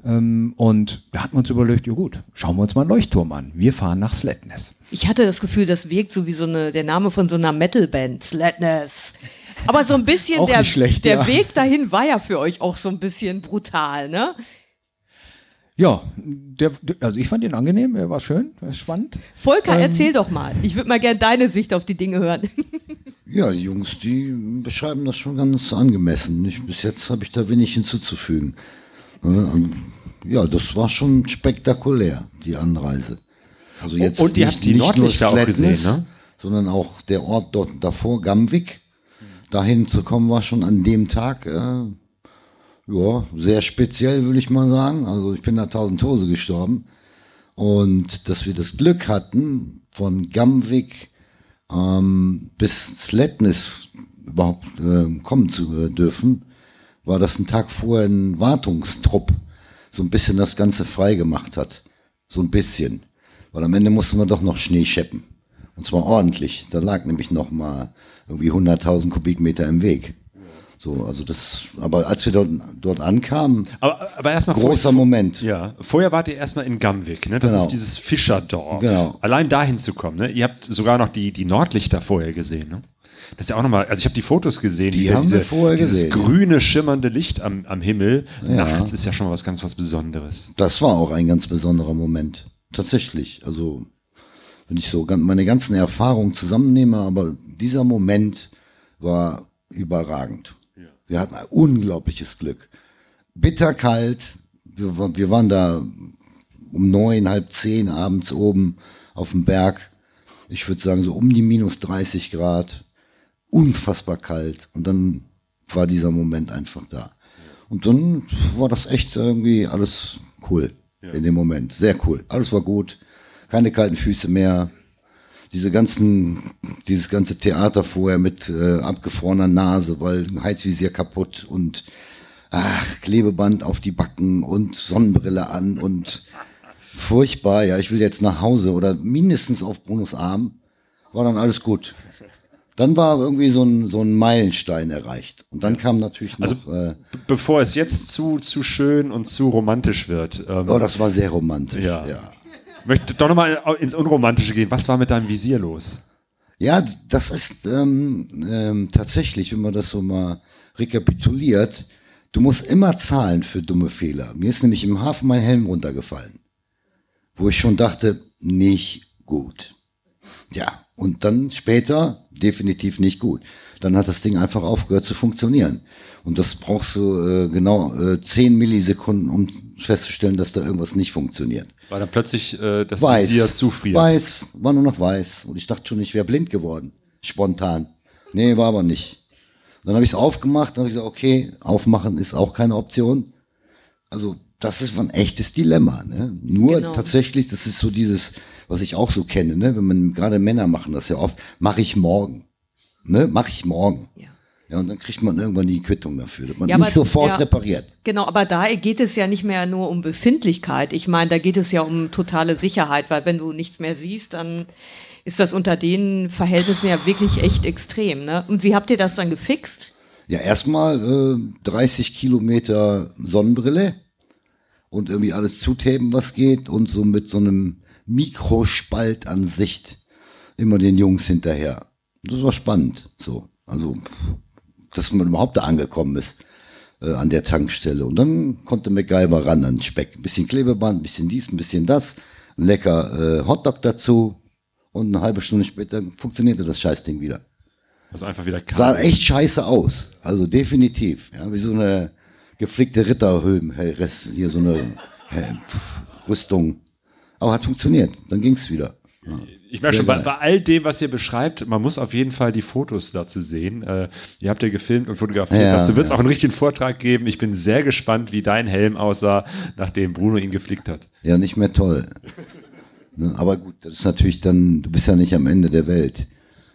ähm, und da hatten wir uns überlegt, ja gut, schauen wir uns mal einen Leuchtturm an. Wir fahren nach Sletnes. Ich hatte das Gefühl, das wirkt so wie so eine, der Name von so einer Metalband, Slatness. Aber so ein bisschen der, schlecht, der ja. Weg dahin war ja für euch auch so ein bisschen brutal, ne? Ja, der, der, also ich fand ihn angenehm, er war schön, er war spannend. Volker, Ähm. erzähl doch mal. Ich würde mal gerne deine Sicht auf die Dinge hören. Ja, die Jungs, die beschreiben das schon ganz angemessen. Ich, bis jetzt habe ich da wenig hinzuzufügen. Äh, und Ja, das war schon spektakulär, die Anreise. Also jetzt und ihr nicht, habt die nicht nur Nordlichter auch gesehen, ne? Sondern auch der Ort dort davor, Gamvik. Dahin zu kommen war schon an dem Tag, äh, ja, sehr speziell, würde ich mal sagen. Also ich bin da tausend Tose gestorben. Und dass wir das Glück hatten, von Gamvik ähm, bis Sletnes überhaupt äh, kommen zu äh, dürfen, war, dass ein Tag vorher ein Wartungstrupp so ein bisschen das Ganze frei gemacht hat. So ein bisschen. Weil am Ende mussten wir doch noch Schnee scheppen. Und zwar ordentlich. Da lag nämlich noch mal irgendwie 100.000 Kubikmeter im Weg. So, also das, aber als wir dort, dort ankamen, Aber, aber erstmal großer vor- Moment. Ja, vorher wart ihr erstmal in Gamvik, ne? Das Genau. ist dieses Fischerdorf. Genau. Allein dahin zu kommen, ne? Ihr habt sogar noch die, die Nordlichter vorher gesehen, ne? Das ist ja auch nochmal, also ich habe die Fotos gesehen, Die wieder haben wir vorher dieses gesehen. grüne, schimmernde Licht am, am Himmel. Nachts ist ja schon mal was ganz was Besonderes. Das war auch ein ganz besonderer Moment. Tatsächlich. Also, wenn ich so meine ganzen Erfahrungen zusammennehme, aber dieser Moment war überragend. Wir hatten ein unglaubliches Glück. Bitterkalt. Wir, wir waren da um neun, halb zehn abends oben auf dem Berg. Ich würde sagen, so um die minus 30 Grad. Unfassbar kalt. Und dann war dieser Moment einfach da. Und dann war das echt irgendwie alles cool in dem Moment. Sehr cool. Alles war gut. Keine kalten Füße mehr. Diese ganzen, dieses ganze Theater vorher mit äh, abgefrorener Nase, weil Heizvisier kaputt und ach, Klebeband auf die Backen und Sonnenbrille an und furchtbar. Ja, ich will jetzt nach Hause oder mindestens auf Brunos Arm. War dann alles gut. Dann war irgendwie so ein, so ein Meilenstein erreicht. Und dann kam natürlich noch, Also- äh, Bevor es jetzt zu, zu schön und zu romantisch wird, ähm, oh, das war sehr romantisch. Ja. ja. Möchte doch nochmal ins Unromantische gehen. Was war mit deinem Visier los? Ja, das ist ähm, ähm, tatsächlich, wenn man das so mal rekapituliert, du musst immer zahlen für dumme Fehler. Mir ist nämlich im Hafen mein Helm runtergefallen, wo ich schon dachte, nicht gut. Ja, und dann später definitiv nicht gut. Dann hat das Ding einfach aufgehört zu funktionieren. Und das brauchst du äh, genau äh, 10 Millisekunden, um festzustellen, dass da irgendwas nicht funktioniert. Weil dann plötzlich äh, das Weiß. Visier zufriert. Weiß, war nur noch weiß. Und ich dachte schon, ich wäre blind geworden. Spontan. Nee, war aber nicht. Dann habe ich es aufgemacht, dann habe ich gesagt, okay, aufmachen ist auch keine Option. Also das ist ein echtes Dilemma. Ne? Nur Genau. tatsächlich, das ist so dieses, was ich auch so kenne, ne? wenn man gerade Männer machen das ja oft, mache ich morgen. Ne? Mache ich morgen. Ja. Ja, und dann kriegt man irgendwann die Quittung dafür, dass man Ja, nicht aber- sofort ja. repariert. Genau, aber da geht es ja nicht mehr nur um Befindlichkeit. Ich meine, da geht es ja um totale Sicherheit, weil wenn du nichts mehr siehst, dann ist das unter den Verhältnissen ja wirklich echt extrem. Ne? Und wie habt ihr das dann gefixt? Ja, erstmal äh, 30 Kilometer Sonnenbrille und irgendwie alles zutapen, was geht und so mit so einem Mikrospalt an Sicht immer den Jungs hinterher. Das war spannend, so. Also, dass man überhaupt da angekommen ist äh, an der Tankstelle. Und dann konnte MacGyver ran an Speck. Ein bisschen Klebeband, ein bisschen dies, ein bisschen das. Ein lecker äh, Hotdog dazu. Und eine halbe Stunde später funktionierte das Scheißding wieder Also einfach wieder sah kalt. echt scheiße aus. Also definitiv. Ja, wie so eine geflickte Ritterhülm, hier so eine Rüstung. Aber hat funktioniert. Dann ging's wieder. Ja. Ich merke schon, bei, bei all dem, was ihr beschreibt, man muss auf jeden Fall die Fotos dazu sehen. Äh, ihr habt ja gefilmt und fotografiert. Ja, dazu wird es ja. auch einen richtigen Vortrag geben. Ich bin sehr gespannt, wie dein Helm aussah, nachdem Bruno ihn geflickt hat. Ja, nicht mehr toll. Ne, aber gut, das ist natürlich dann, du bist ja nicht am Ende der Welt.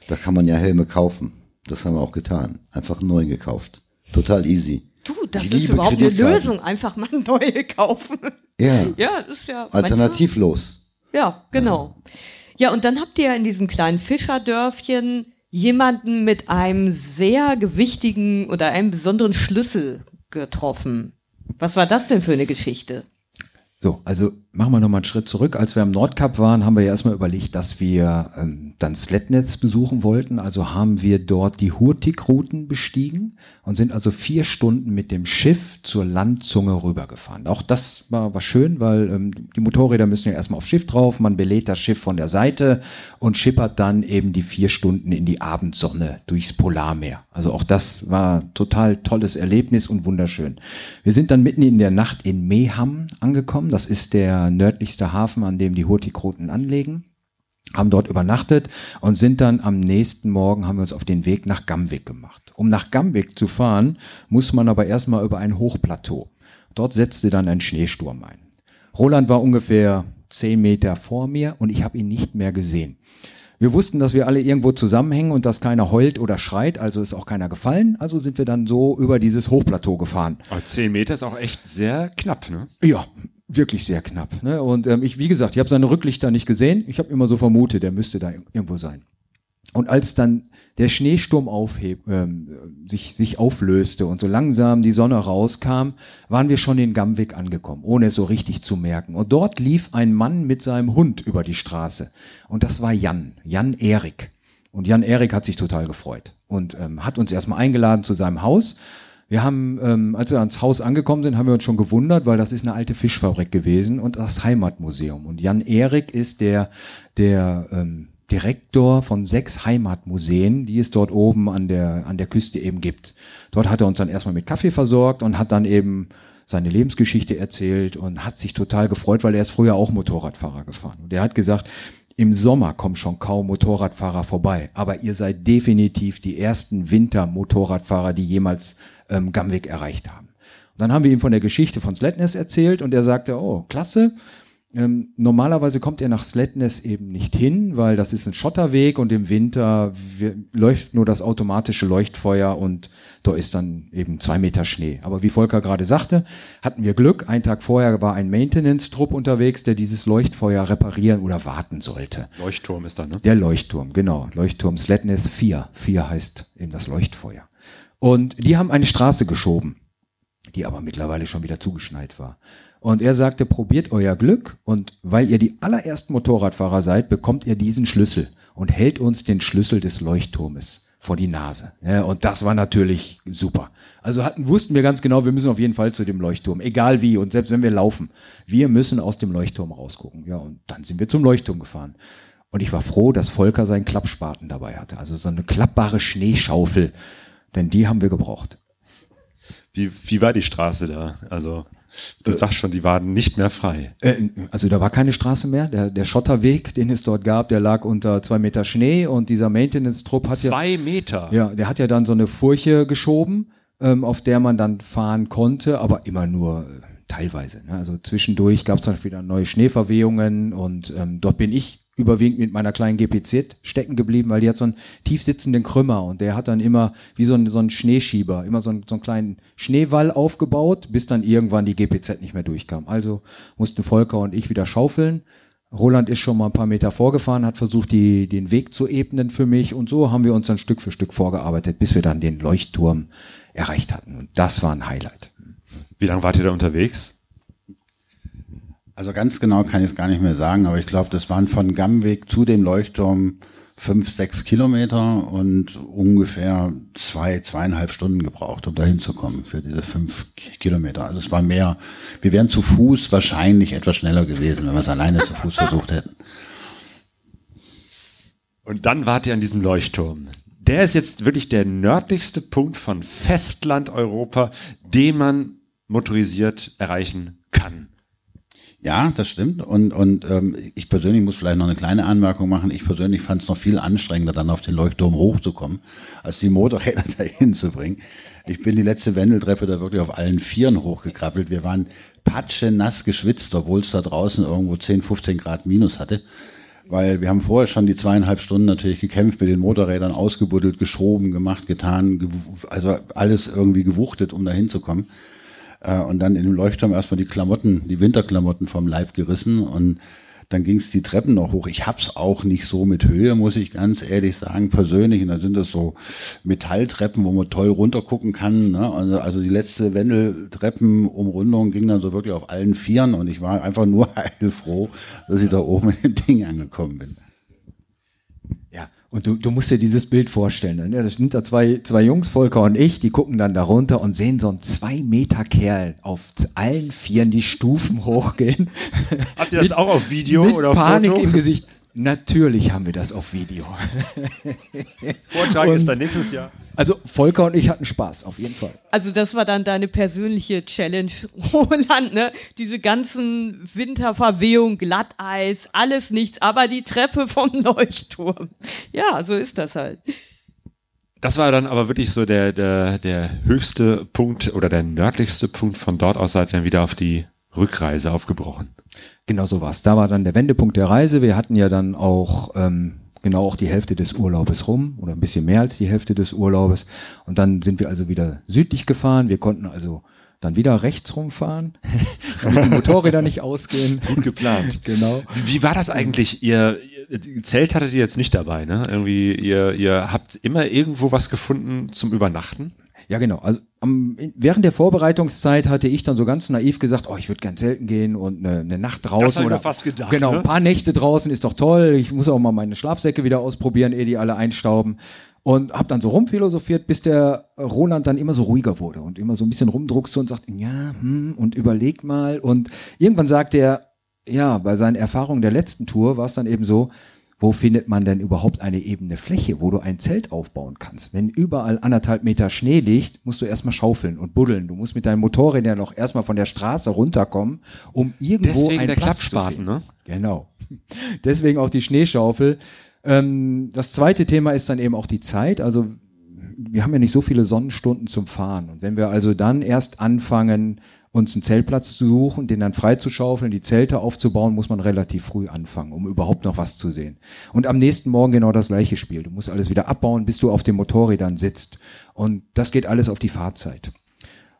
Da kann man ja Helme kaufen. Das haben wir auch getan. Einfach einen neuen gekauft. Total easy. Du, das Ich ist überhaupt eine. Lösung. Einfach mal neue kaufen. Ja, Ja, das ist ja. alternativlos. Ja, genau. Ja, und dann habt ihr in diesem kleinen Fischerdörfchen jemanden mit einem sehr gewichtigen oder einem besonderen Schlüssel getroffen. Was war das denn für eine Geschichte? So, also machen wir nochmal einen Schritt zurück. Als wir am Nordkap waren, haben wir ja erstmal überlegt, dass wir ähm, dann Sletnetz besuchen wollten. Also haben wir dort die Hurtigruten bestiegen und sind also vier Stunden mit dem Schiff zur Landzunge rübergefahren. Auch das war, war schön, weil ähm, die Motorräder müssen ja erstmal aufs Schiff drauf. Man belädt das Schiff von der Seite und schippert dann eben die vier Stunden in die Abendsonne durchs Polarmeer. Also auch das war total tolles Erlebnis und wunderschön. Wir sind dann mitten in der Nacht in Meham angekommen. Das ist der nördlichste Hafen, an dem die Hurtigruten anlegen. Haben dort übernachtet und sind dann am nächsten Morgen haben wir uns auf den Weg nach Gamvik gemacht. Um nach Gamvik zu fahren, muss man aber erstmal über ein Hochplateau. Dort setzte dann ein Schneesturm ein. Roland war ungefähr zehn Meter vor mir und ich habe ihn nicht mehr gesehen. Wir wussten, dass wir alle irgendwo zusammenhängen und dass keiner heult oder schreit, also ist auch keiner gefallen. Also sind wir dann so über dieses Hochplateau gefahren. Aber 10 Meter ist auch echt sehr knapp, ne? Ja, wirklich sehr knapp. Ne? Und ähm, ich, wie gesagt, ich habe seine Rücklichter nicht gesehen. Ich habe immer so vermutet, der müsste da irgendwo sein. Und als dann der Schneesturm aufheb, ähm, sich, sich auflöste und so langsam die Sonne rauskam, waren wir schon in Gamvik angekommen, ohne es so richtig zu merken. Und dort lief ein Mann mit seinem Hund über die Straße. Und das war Jan, Jan Erik. Und Jan Erik hat sich total gefreut und ähm, hat uns erstmal eingeladen zu seinem Haus. Wir haben, ähm, als wir ans Haus angekommen sind, haben wir uns schon gewundert, weil das ist eine alte Fischfabrik gewesen und das Heimatmuseum. Und Jan Erik ist der, der ähm, Direktor von sechs Heimatmuseen, die es dort oben an der, an der Küste eben gibt. Dort hat er uns dann erstmal mit Kaffee versorgt und hat dann eben seine Lebensgeschichte erzählt und hat sich total gefreut, weil er ist früher auch Motorradfahrer gefahren. Und er hat gesagt, im Sommer kommen schon kaum Motorradfahrer vorbei, aber ihr seid definitiv die ersten Winter-Motorradfahrer, die jemals ähm, Gamvik erreicht haben. Und dann haben wir ihm von der Geschichte von Sletness erzählt und er sagte, oh, klasse, ähm, normalerweise kommt er nach Sletness eben nicht hin, weil das ist ein Schotterweg und im Winter wir, läuft nur das automatische Leuchtfeuer und da ist dann eben zwei Meter Schnee. Aber wie Volker gerade sagte, hatten wir Glück. Ein Tag vorher war ein Maintenance-Trupp unterwegs, der dieses Leuchtfeuer reparieren oder warten sollte. Leuchtturm ist da, ne? Der Leuchtturm, genau. Leuchtturm Sletness 4. 4 heißt eben das Leuchtfeuer. Und die haben eine Straße geschoben, die aber mittlerweile schon wieder zugeschneit war. Und er sagte, probiert euer Glück und weil ihr die allerersten Motorradfahrer seid, bekommt ihr diesen Schlüssel und hält uns den Schlüssel des Leuchtturmes vor die Nase. Ja, und das war natürlich super. Also hatten, wussten wir ganz genau, wir müssen auf jeden Fall zu dem Leuchtturm, egal wie und selbst wenn wir laufen, wir müssen aus dem Leuchtturm rausgucken. Ja, und dann sind wir zum Leuchtturm gefahren. Und ich war froh, dass Volker seinen Klappspaten dabei hatte, also so eine klappbare Schneeschaufel, denn die haben wir gebraucht. Wie, wie war die Straße da? Also Du sagst schon, die waren nicht mehr frei. Äh, also da war keine Straße mehr. Der, der Schotterweg, den es dort gab, der lag unter zwei Meter Schnee und dieser Maintenance-Trupp hat Zwei ja. Meter? Ja, der hat ja dann so eine Furche geschoben, ähm, auf der man dann fahren konnte, aber immer nur äh, teilweise. Ne? Also zwischendurch gab es dann wieder neue Schneeverwehungen und ähm, dort bin ich überwiegend mit meiner kleinen GPZ stecken geblieben, weil die hat so einen tief sitzenden Krümmer und der hat dann immer wie so ein, so ein Schneeschieber, immer so, ein, so einen kleinen Schneewall aufgebaut, bis dann irgendwann die GPZ nicht mehr durchkam. Also mussten Volker und ich wieder schaufeln. Roland ist schon mal ein paar Meter vorgefahren, hat versucht, die, den Weg zu ebnen für mich und so haben wir uns dann Stück für Stück vorgearbeitet, bis wir dann den Leuchtturm erreicht hatten. Und das war ein Highlight. Wie lange wart ihr da unterwegs? Also ganz genau kann ich es gar nicht mehr sagen, aber ich glaube, das waren von Gamweg zu dem Leuchtturm fünf, sechs Kilometer und ungefähr zwei, zweieinhalb Stunden gebraucht, um da hinzukommen für diese fünf Kilometer. Also es war mehr, wir wären zu Fuß wahrscheinlich etwas schneller gewesen, wenn wir es alleine zu Fuß versucht hätten. Und dann wart ihr an diesem Leuchtturm. Der ist jetzt wirklich der nördlichste Punkt von Festlandeuropa, den man motorisiert erreichen kann. Ja, das stimmt. Und, und ähm, ich persönlich muss vielleicht noch eine kleine Anmerkung machen. Ich persönlich fand es noch viel anstrengender, dann auf den Leuchtturm hochzukommen, als die Motorräder dahin zu bringen. Ich bin die letzte Wendeltreppe da wirklich auf allen Vieren hochgekrabbelt. Wir waren patsche nass geschwitzt, obwohl es da draußen irgendwo 10, 15 Grad minus hatte. Weil wir haben vorher schon die zweieinhalb Stunden natürlich gekämpft mit den Motorrädern, ausgebuddelt, geschoben, gemacht, getan, also alles irgendwie gewuchtet, um da hinzukommen äh, und dann in dem Leuchtturm erstmal die Klamotten, die Winterklamotten vom Leib gerissen und dann ging es die Treppen noch hoch. Ich hab's auch nicht so mit Höhe, muss ich ganz ehrlich sagen, persönlich. Und dann sind das so Metalltreppen, wo man toll runtergucken kann. Ne? Also, also die letzte Wendeltreppenumrundung ging dann so wirklich auf allen Vieren und ich war einfach nur heilfroh, dass ich da oben in dem Ding angekommen bin. Und du, du musst dir dieses Bild vorstellen. Ne? Das sind da zwei, zwei Jungs, Volker und ich, die gucken dann da runter und sehen so einen zwei Meter Kerl auf allen Vieren die Stufen hochgehen. Habt ihr das Mit- auch auf Video mit oder Panik Foto? im Gesicht. Natürlich haben wir das auf Video. Vortrag Und- ist dann nächstes Jahr. Also Volker und ich hatten Spaß, auf jeden Fall. Also das war dann deine persönliche Challenge, Roland, ne? Diese ganzen Winterverwehungen, Glatteis, alles nichts, aber die Treppe vom Leuchtturm. Ja, so ist das halt. Das war dann aber wirklich so der, der, der höchste Punkt oder der nördlichste Punkt. Von dort aus seid ihr dann wieder auf die Rückreise aufgebrochen. Genau so war's. Da war dann der Wendepunkt der Reise. Wir hatten ja dann auch ähm, genau auch die Hälfte des Urlaubes rum oder ein bisschen mehr als die Hälfte des Urlaubes. Und dann sind wir also wieder südlich gefahren. Wir konnten also dann wieder rechts rumfahren, damit die Motorräder nicht ausgehen. Gut geplant. Genau. Wie, wie war das eigentlich? Ihr, ihr Zelt hattet ihr jetzt nicht dabei, ne? Irgendwie, ihr, ihr habt immer irgendwo was gefunden zum Übernachten? Ja, genau. Also am, während der Vorbereitungszeit hatte ich dann so ganz naiv gesagt, oh, ich würde gern zelten gehen und eine, eine Nacht draußen ich oder fast gedacht, genau, ne? ein paar Nächte draußen ist doch toll. Ich muss auch mal meine Schlafsäcke wieder ausprobieren, ehe die alle einstauben. Und hab dann so rumphilosophiert, bis der Roland dann immer so ruhiger wurde und immer so ein bisschen rumdruckste und sagt, ja, hm, und überleg mal. Und irgendwann sagte er, ja, bei seinen Erfahrungen der letzten Tour war es dann eben so, wo findet man denn überhaupt eine ebene Fläche, wo du ein Zelt aufbauen kannst? Wenn überall anderthalb Meter Schnee liegt, musst du erstmal schaufeln und buddeln. Du musst mit deinem Motorrad ja noch erstmal von der Straße runterkommen, um irgendwo Deswegen einen der Platz zu finden. ne? Genau. Deswegen auch die Schneeschaufel. Ähm, das zweite Thema ist dann eben auch die Zeit. Also wir haben ja nicht so viele Sonnenstunden zum Fahren. Und wenn wir also dann erst anfangen, uns einen Zeltplatz zu suchen, den dann freizuschaufeln, die Zelte aufzubauen, muss man relativ früh anfangen, um überhaupt noch was zu sehen. Und am nächsten Morgen genau das gleiche Spiel. Du musst alles wieder abbauen, bis du auf den Motorrädern sitzt. Und das geht alles auf die Fahrzeit.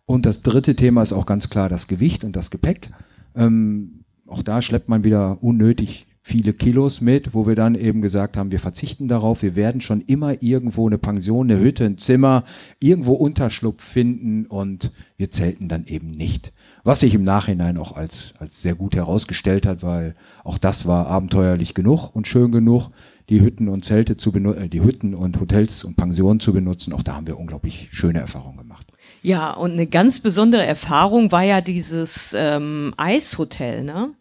Und das dritte Thema ist auch ganz klar das Gewicht und das Gepäck. Ähm, auch da schleppt man wieder unnötig viele Kilos mit, wo wir dann eben gesagt haben, wir verzichten darauf, wir werden schon immer irgendwo eine Pension, eine Hütte, ein Zimmer, irgendwo Unterschlupf finden und wir zelten dann eben nicht. Was sich im Nachhinein auch als, als sehr gut herausgestellt hat, weil auch das war abenteuerlich genug und schön genug, die Hütten und Zelte zu benutzen, äh, die Hütten und Hotels und Pensionen zu benutzen. Auch da haben wir unglaublich schöne Erfahrungen gemacht. Ja, und eine ganz besondere Erfahrung war ja dieses ähm, Eishotel, ne?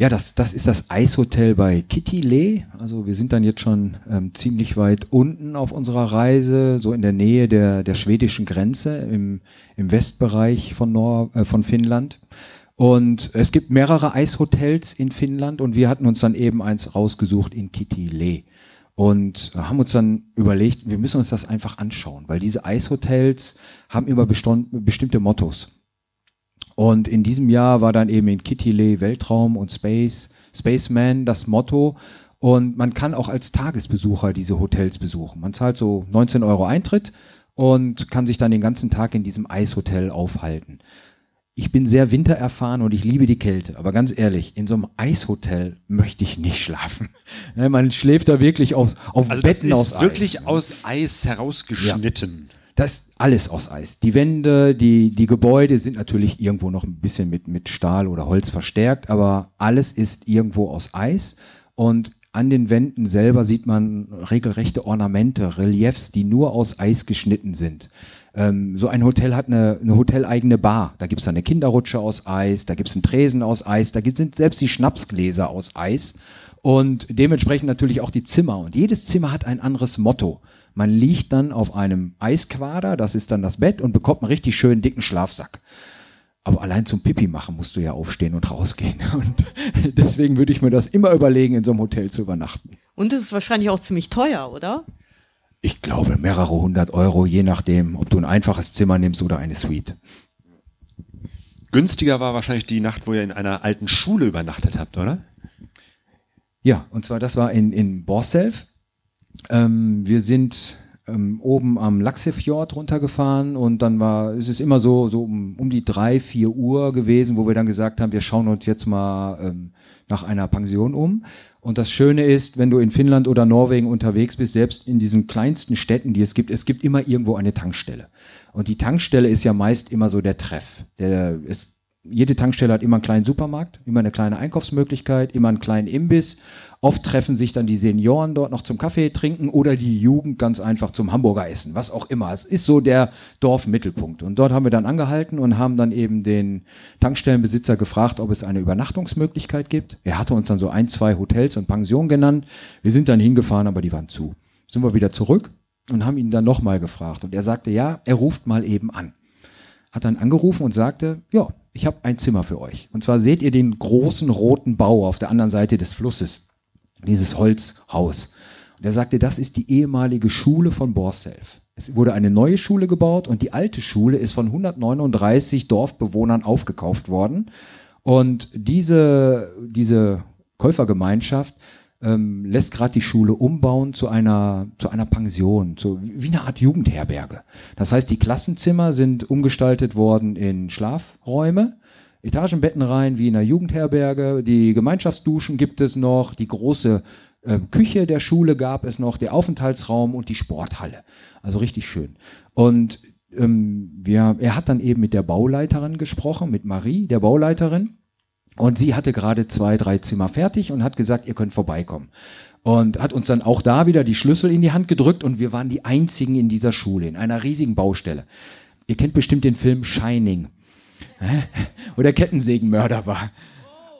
Ja, das, das ist das Eishotel bei Kitty Lee. Also wir sind dann jetzt schon ähm, ziemlich weit unten auf unserer Reise, so in der Nähe der, der schwedischen Grenze im, im Westbereich von, Nor äh, von Finnland. Und es gibt mehrere Eishotels in Finnland und wir hatten uns dann eben eins rausgesucht in Kitty Lee. Und haben uns dann überlegt, wir müssen uns das einfach anschauen, weil diese Eishotels haben immer bestimmte Mottos. Und in diesem Jahr war dann eben in Kittilä Weltraum und Space, Spaceman das Motto. Und man kann auch als Tagesbesucher diese Hotels besuchen. Man zahlt so 19 Euro Eintritt und kann sich dann den ganzen Tag in diesem Eishotel aufhalten. Ich bin sehr wintererfahren und ich liebe die Kälte. Aber ganz ehrlich, in so einem Eishotel möchte ich nicht schlafen. Ne, Man schläft da wirklich auf, auf Also das Betten aus ist Eis. wirklich aus Eis herausgeschnitten. Das ist alles aus Eis. Die Wände, die, die Gebäude sind natürlich irgendwo noch ein bisschen mit, mit Stahl oder Holz verstärkt, aber alles ist irgendwo aus Eis. Und an den Wänden selber sieht man regelrechte Ornamente, Reliefs, die nur aus Eis geschnitten sind. Ähm, so ein Hotel hat eine, eine hoteleigene Bar. Da gibt's dann eine Kinderrutsche aus Eis, da gibt's einen Tresen aus Eis, da gibt, sind selbst die Schnapsgläser aus Eis. Und dementsprechend natürlich auch die Zimmer. Und jedes Zimmer hat ein anderes Motto. Man liegt dann auf einem Eisquader, das ist dann das Bett, und bekommt einen richtig schönen dicken Schlafsack. Aber allein zum Pipi machen musst du ja aufstehen und rausgehen. Und deswegen würde ich mir das immer überlegen, in so einem Hotel zu übernachten. Und es ist wahrscheinlich auch ziemlich teuer, oder? Ich glaube, mehrere hundert Euro, je nachdem, ob du ein einfaches Zimmer nimmst oder eine Suite. Günstiger war wahrscheinlich die Nacht, wo ihr in einer alten Schule übernachtet habt, oder? Ja, und zwar das war in, in Borself. Ähm, wir sind ähm, oben am Laxefjord runtergefahren und dann war, es ist immer so, so um, um die drei, vier Uhr gewesen, wo wir dann gesagt haben, wir schauen uns jetzt mal ähm, nach einer Pension um. Und das Schöne ist, wenn du in Finnland oder Norwegen unterwegs bist, selbst in diesen kleinsten Städten, die es gibt, es gibt immer irgendwo eine Tankstelle. Und die Tankstelle ist ja meist immer so der Treff. Der ist jede Tankstelle hat immer einen kleinen Supermarkt, immer eine kleine Einkaufsmöglichkeit, immer einen kleinen Imbiss. Oft treffen sich dann die Senioren dort noch zum Kaffee trinken oder die Jugend ganz einfach zum Hamburger essen, was auch immer. Es ist so der Dorfmittelpunkt. Und dort haben wir dann angehalten und haben dann eben den Tankstellenbesitzer gefragt, ob es eine Übernachtungsmöglichkeit gibt. Er hatte uns dann so ein, zwei Hotels und Pensionen genannt. Wir sind dann hingefahren, aber die waren zu. Sind wir wieder zurück und haben ihn dann nochmal gefragt. Und er sagte, ja, er ruft mal eben an hat dann angerufen und sagte, ja, ich habe ein Zimmer für euch. Und zwar seht ihr den großen roten Bau auf der anderen Seite des Flusses, dieses Holzhaus. Und er sagte, das ist die ehemalige Schule von Borself. Es wurde eine neue Schule gebaut und die alte Schule ist von 139 Dorfbewohnern aufgekauft worden. Und diese, diese Käufergemeinschaft ähm, lässt gerade die Schule umbauen zu einer, zu einer Pension, zu, wie eine Art Jugendherberge. Das heißt, die Klassenzimmer sind umgestaltet worden in Schlafräume, Etagenbetten rein wie in einer Jugendherberge, die Gemeinschaftsduschen gibt es noch, die große äh, Küche der Schule gab es noch, der Aufenthaltsraum und die Sporthalle. Also richtig schön. Und ähm, wir, er hat dann eben mit der Bauleiterin gesprochen, mit Marie, der Bauleiterin. Und sie hatte gerade zwei, drei Zimmer fertig und hat gesagt, ihr könnt vorbeikommen. Und hat uns dann auch da wieder die Schlüssel in die Hand gedrückt und wir waren die einzigen in dieser Schule, in einer riesigen Baustelle. Ihr kennt bestimmt den Film Shining, wo der Kettensägenmörder war.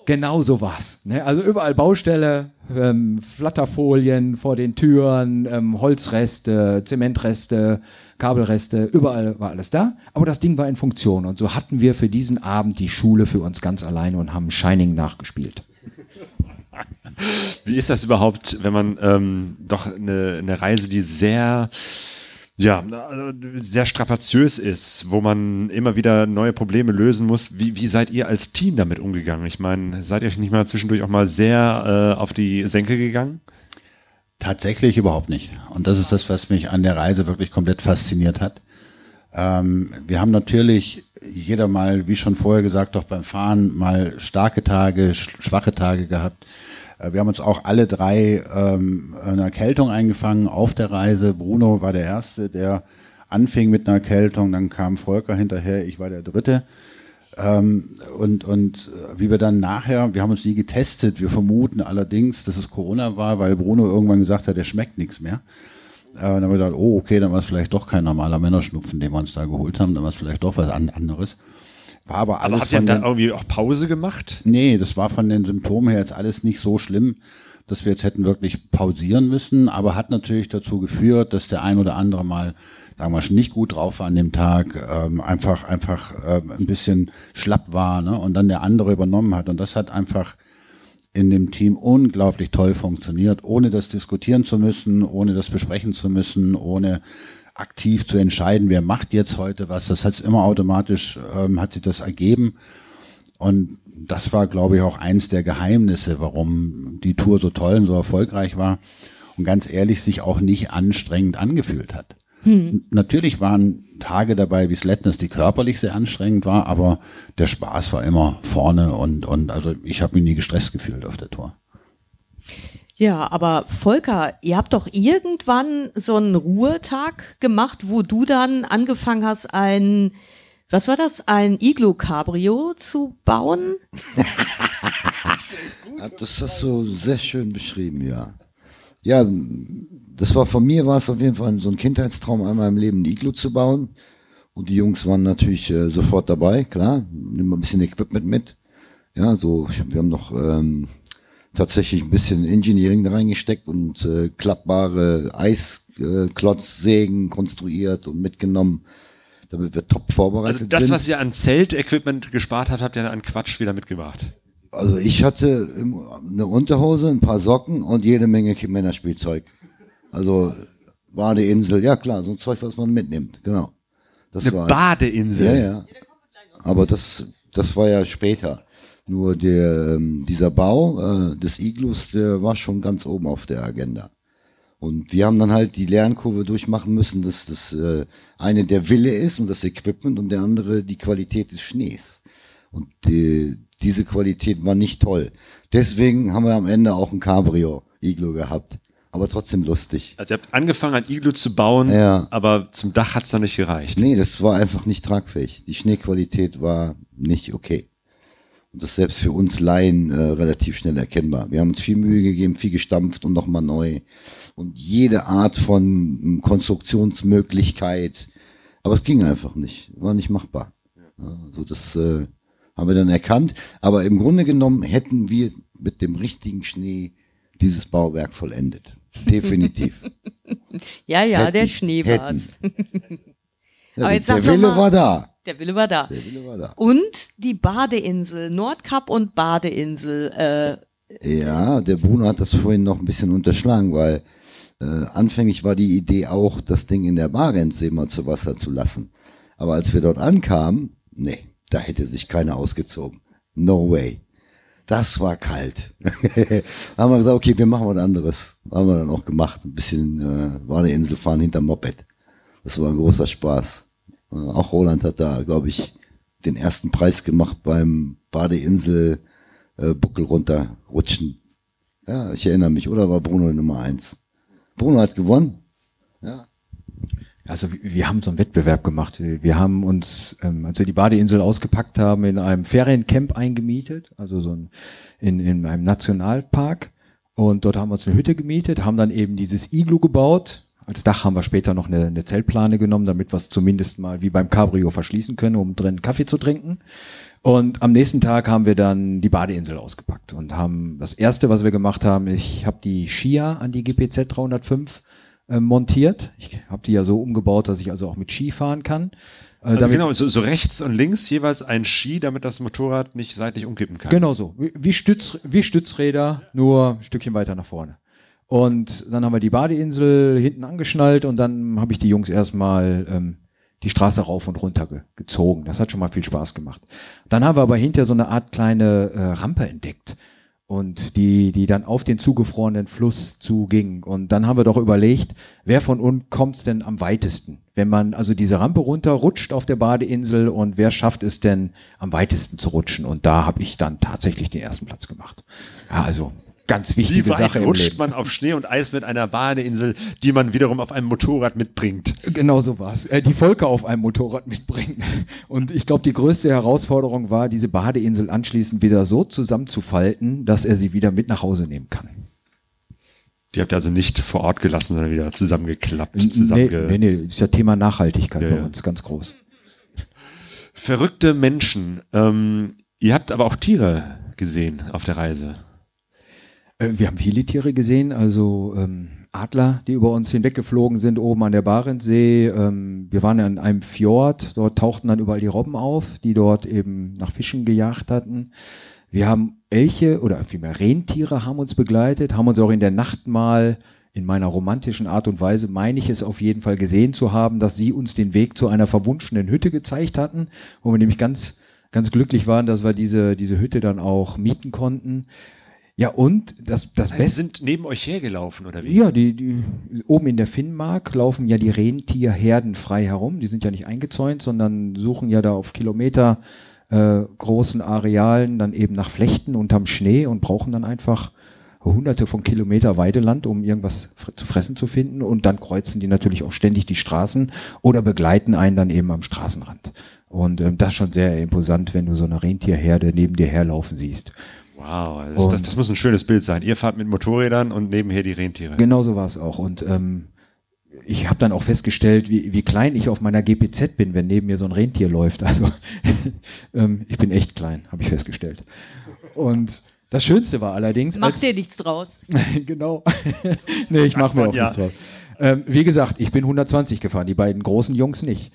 Genau so war's. Ne? Also überall Baustelle, ähm, Flatterfolien vor den Türen, ähm, Holzreste, Zementreste, Kabelreste, überall war alles da. Aber das Ding war in Funktion und so hatten wir für diesen Abend die Schule für uns ganz alleine und haben Shining nachgespielt. Wie ist das überhaupt, wenn man ähm, doch eine, eine Reise, die sehr ja, sehr strapaziös ist, wo man immer wieder neue Probleme lösen muss. Wie, wie seid ihr als Team damit umgegangen? Ich meine, seid ihr euch nicht mal zwischendurch auch mal sehr äh, auf die Senke gegangen? Tatsächlich überhaupt nicht. Und das ist das, was mich an der Reise wirklich komplett fasziniert hat. Ähm, wir haben natürlich jeder mal, wie schon vorher gesagt, doch beim Fahren mal starke Tage, schwache Tage gehabt. Äh, wir haben uns auch alle drei ähm, eine Erkältung eingefangen auf der Reise. Bruno war der Erste, der anfing mit einer Erkältung, dann kam Volker hinterher, ich war der Dritte. Ähm, und, und wie wir dann nachher, wir haben uns nie getestet, wir vermuten allerdings, dass es Corona war, weil Bruno irgendwann gesagt hat, der schmeckt nichts mehr. Äh, dann haben wir gedacht, oh, okay, dann war es vielleicht doch kein normaler Männerschnupfen, den wir uns da geholt haben, dann war es vielleicht doch was anderes. War aber alles aber habt ihr von da den, irgendwie auch Pause gemacht? Nee, das war von den Symptomen her jetzt alles nicht so schlimm, dass wir jetzt hätten wirklich pausieren müssen, aber hat natürlich dazu geführt, dass der ein oder andere mal, sagen wir schon nicht gut drauf war an dem Tag, ähm, einfach einfach äh, ein bisschen schlapp war, ne? Und dann der andere übernommen hat. Und das hat einfach in dem Team unglaublich toll funktioniert, ohne das diskutieren zu müssen, ohne das besprechen zu müssen, ohne aktiv zu entscheiden, wer macht jetzt heute was. Das hat immer automatisch, ähm, hat sich das ergeben. Und das war, glaube ich, auch eins der Geheimnisse, warum die Tour so toll und so erfolgreich war und ganz ehrlich sich auch nicht anstrengend angefühlt hat. Hm. Natürlich waren Tage dabei wie Sletness, die körperlich sehr anstrengend war, aber der Spaß war immer vorne und, und also ich habe mich nie gestresst gefühlt auf der Tour. Ja, aber Volker, ihr habt doch irgendwann so einen Ruhetag gemacht, wo du dann angefangen hast, ein, was war das, ein Iglo-Cabrio zu bauen? das hast du sehr schön beschrieben, ja. Ja, das war von mir war es auf jeden Fall so ein Kindheitstraum, einmal im Leben ein Iglo zu bauen. Und die Jungs waren natürlich äh, sofort dabei, klar, nimm mal ein bisschen Equipment mit. Ja, so, wir haben noch ähm, tatsächlich ein bisschen Engineering da reingesteckt und äh, klappbare Eisklotzsägen äh, konstruiert und mitgenommen, damit wir top vorbereitet Also das, sind. was ihr an Zeltequipment gespart habt, habt ihr an Quatsch wieder mitgebracht. Also ich hatte eine Unterhose, ein paar Socken und jede Menge Männerspielzeug. Also Badeinsel, ja klar, so ein Zeug, was man mitnimmt, genau. Das Eine war Badeinsel. Ja, ja. Aber das, das war ja später. Nur der, ähm, dieser Bau äh, des Iglus, der war schon ganz oben auf der Agenda. Und wir haben dann halt die Lernkurve durchmachen müssen, dass das äh, eine der Wille ist und das Equipment und der andere die Qualität des Schnees. Und die, diese Qualität war nicht toll. Deswegen haben wir am Ende auch ein Cabrio-Iglo gehabt. Aber trotzdem lustig. Also ihr habt angefangen, ein Iglu zu bauen, Ja. aber zum Dach hat's dann nicht gereicht. Nee, das war einfach nicht tragfähig. Die Schneequalität war nicht okay. Und das selbst für uns Laien äh, relativ schnell erkennbar. Wir haben uns viel Mühe gegeben, viel gestampft und nochmal neu. Und jede Art von Konstruktionsmöglichkeit. Aber es ging einfach nicht. War nicht machbar. Ja, also das äh, haben wir dann erkannt. Aber im Grunde genommen hätten wir mit dem richtigen Schnee dieses Bauwerk vollendet. Definitiv. Ja, ja, Hätten, der Schnee war's. Aber jetzt der Wille mal- war da. Der Wille war da. Der Wille war da. Und die Badeinsel, Nordkap und Badeinsel. Äh, Ja, der Bruno hat das vorhin noch ein bisschen unterschlagen, weil äh, anfänglich war die Idee auch, das Ding in der Barentssee mal zu Wasser zu lassen. Aber als wir dort ankamen, nee, da hätte sich keiner ausgezogen. No way. Das war kalt. haben wir gesagt, okay, wir machen was anderes. Haben wir dann auch gemacht. Ein bisschen äh, Badeinsel fahren hinter Moped. Das war ein großer Spaß. Äh, auch Roland hat da, glaube ich, den ersten Preis gemacht beim Badeinsel äh, Buckel runterrutschen. Ja, ich erinnere mich. Oder war Bruno Nummer eins? Bruno hat gewonnen. Ja. Also wir- haben so einen Wettbewerb gemacht. Wir haben uns, ähm, als wir die Badeinsel ausgepackt haben, in einem Feriencamp eingemietet, also so ein, in, in einem Nationalpark. Und dort haben wir uns eine Hütte gemietet, haben dann eben dieses Iglu gebaut. Als Dach haben wir später noch eine, eine Zeltplane genommen, damit wir es zumindest mal wie beim Cabrio verschließen können, um drin Kaffee zu trinken. Und am nächsten Tag haben wir dann die Badeinsel ausgepackt und haben das erste, was wir gemacht haben, ich habe die Skier an die GPZ 305 äh, montiert. Ich habe die ja so umgebaut, dass ich also auch mit Ski fahren kann. Äh, Also genau, so, so rechts und links jeweils ein Ski, damit das Motorrad nicht seitlich umkippen kann. Genau so. Wie, wie, Stütz, wie Stützräder, nur ein Stückchen weiter nach vorne. Und dann haben wir die Badeinsel hinten angeschnallt und dann habe ich die Jungs erstmal ähm, die Straße rauf und runter ge gezogen. Das hat schon mal viel Spaß gemacht. Dann haben wir aber hinter so eine Art kleine äh, Rampe entdeckt und die, die dann auf den zugefrorenen Fluss zuging. Und dann haben wir doch überlegt, wer von uns kommt denn am weitesten? Wenn man also diese Rampe runterrutscht auf der Badeinsel und wer schafft es denn am weitesten zu rutschen? Und da habe ich dann tatsächlich den ersten Platz gemacht. Ja, also ganz wichtige Wie weit Sache rutscht man auf Schnee und Eis mit einer Badeinsel, die man wiederum auf einem Motorrad mitbringt? Genau so war's. Äh, die Volker auf einem Motorrad mitbringen. Und ich glaube, die größte Herausforderung war, diese Badeinsel anschließend wieder so zusammenzufalten, dass er sie wieder mit nach Hause nehmen kann. Die habt ihr also nicht vor Ort gelassen, sondern wieder zusammengeklappt, Nee, zusammenge nee, nee, ist ja Thema Nachhaltigkeit Ja, bei uns ganz groß. Verrückte Menschen. Ähm, ihr habt aber auch Tiere gesehen auf der Reise. Äh, Wir haben viele Tiere gesehen, also ähm, Adler, die über uns hinweggeflogen sind, oben an der Barentsee. Ähm, wir waren an einem Fjord, dort tauchten dann überall die Robben auf, die dort eben nach Fischen gejagt hatten. Wir haben Elche oder vielmehr Rentiere haben uns begleitet, haben uns auch in der Nacht mal in meiner romantischen Art und Weise, meine ich es auf jeden Fall gesehen zu haben, dass sie uns den Weg zu einer verwunschenen Hütte gezeigt hatten, wo wir nämlich ganz, ganz glücklich waren, dass wir diese, diese Hütte dann auch mieten konnten. Ja, und das, das Sie Beste. sind neben euch hergelaufen, oder wie? Ja, die, die oben in der Finnmark laufen ja die Rentierherden frei herum. Die sind ja nicht eingezäunt, sondern suchen ja da auf Kilometer äh, großen Arealen dann eben nach Flechten unterm Schnee und brauchen dann einfach hunderte von Kilometer Weideland, um irgendwas fr zu fressen zu finden. Und dann kreuzen die natürlich auch ständig die Straßen oder begleiten einen dann eben am Straßenrand. Und ähm, das ist schon sehr imposant, wenn du so eine Rentierherde neben dir herlaufen siehst. Wow, das, das, das muss ein schönes Bild sein. Ihr fahrt mit Motorrädern und nebenher die Rentiere. Genau so war es auch. Und ähm, ich habe dann auch festgestellt, wie, wie klein ich auf meiner GPZ bin, wenn neben mir so ein Rentier läuft. Also ähm, ich bin echt klein, habe ich festgestellt. Und das Schönste war allerdings, Mach als, dir nichts draus. genau. nee, ich mache mir auch Sonja. nichts drauf. Ähm, wie gesagt, ich bin 120 gefahren, die beiden großen Jungs nicht.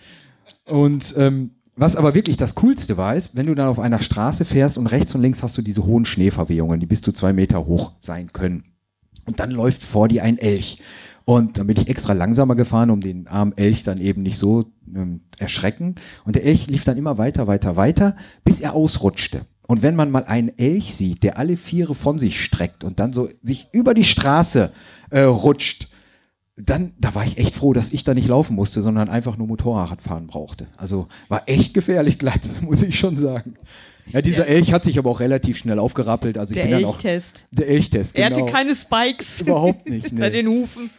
Und ähm, was aber wirklich das Coolste war, ist, wenn du dann auf einer Straße fährst und rechts und links hast du diese hohen Schneeverwehungen, die bis zu zwei Meter hoch sein können. Und dann läuft vor dir ein Elch. Und dann bin ich extra langsamer gefahren, um den armen Elch dann eben nicht so ähm, erschrecken. Und der Elch lief dann immer weiter, weiter, weiter, bis er ausrutschte. Und wenn man mal einen Elch sieht, der alle Viere von sich streckt und dann so sich über die Straße äh, rutscht, dann, da war ich echt froh, dass ich da nicht laufen musste, sondern einfach nur Motorrad fahren brauchte. Also war echt gefährlich glatt, muss ich schon sagen. Ja, dieser Elch hat sich aber auch relativ schnell aufgerappelt. Also ich Der Elchtest. der Elchtest. Er genau. hatte keine Spikes. Überhaupt nicht, Hinter nee. den Hufen.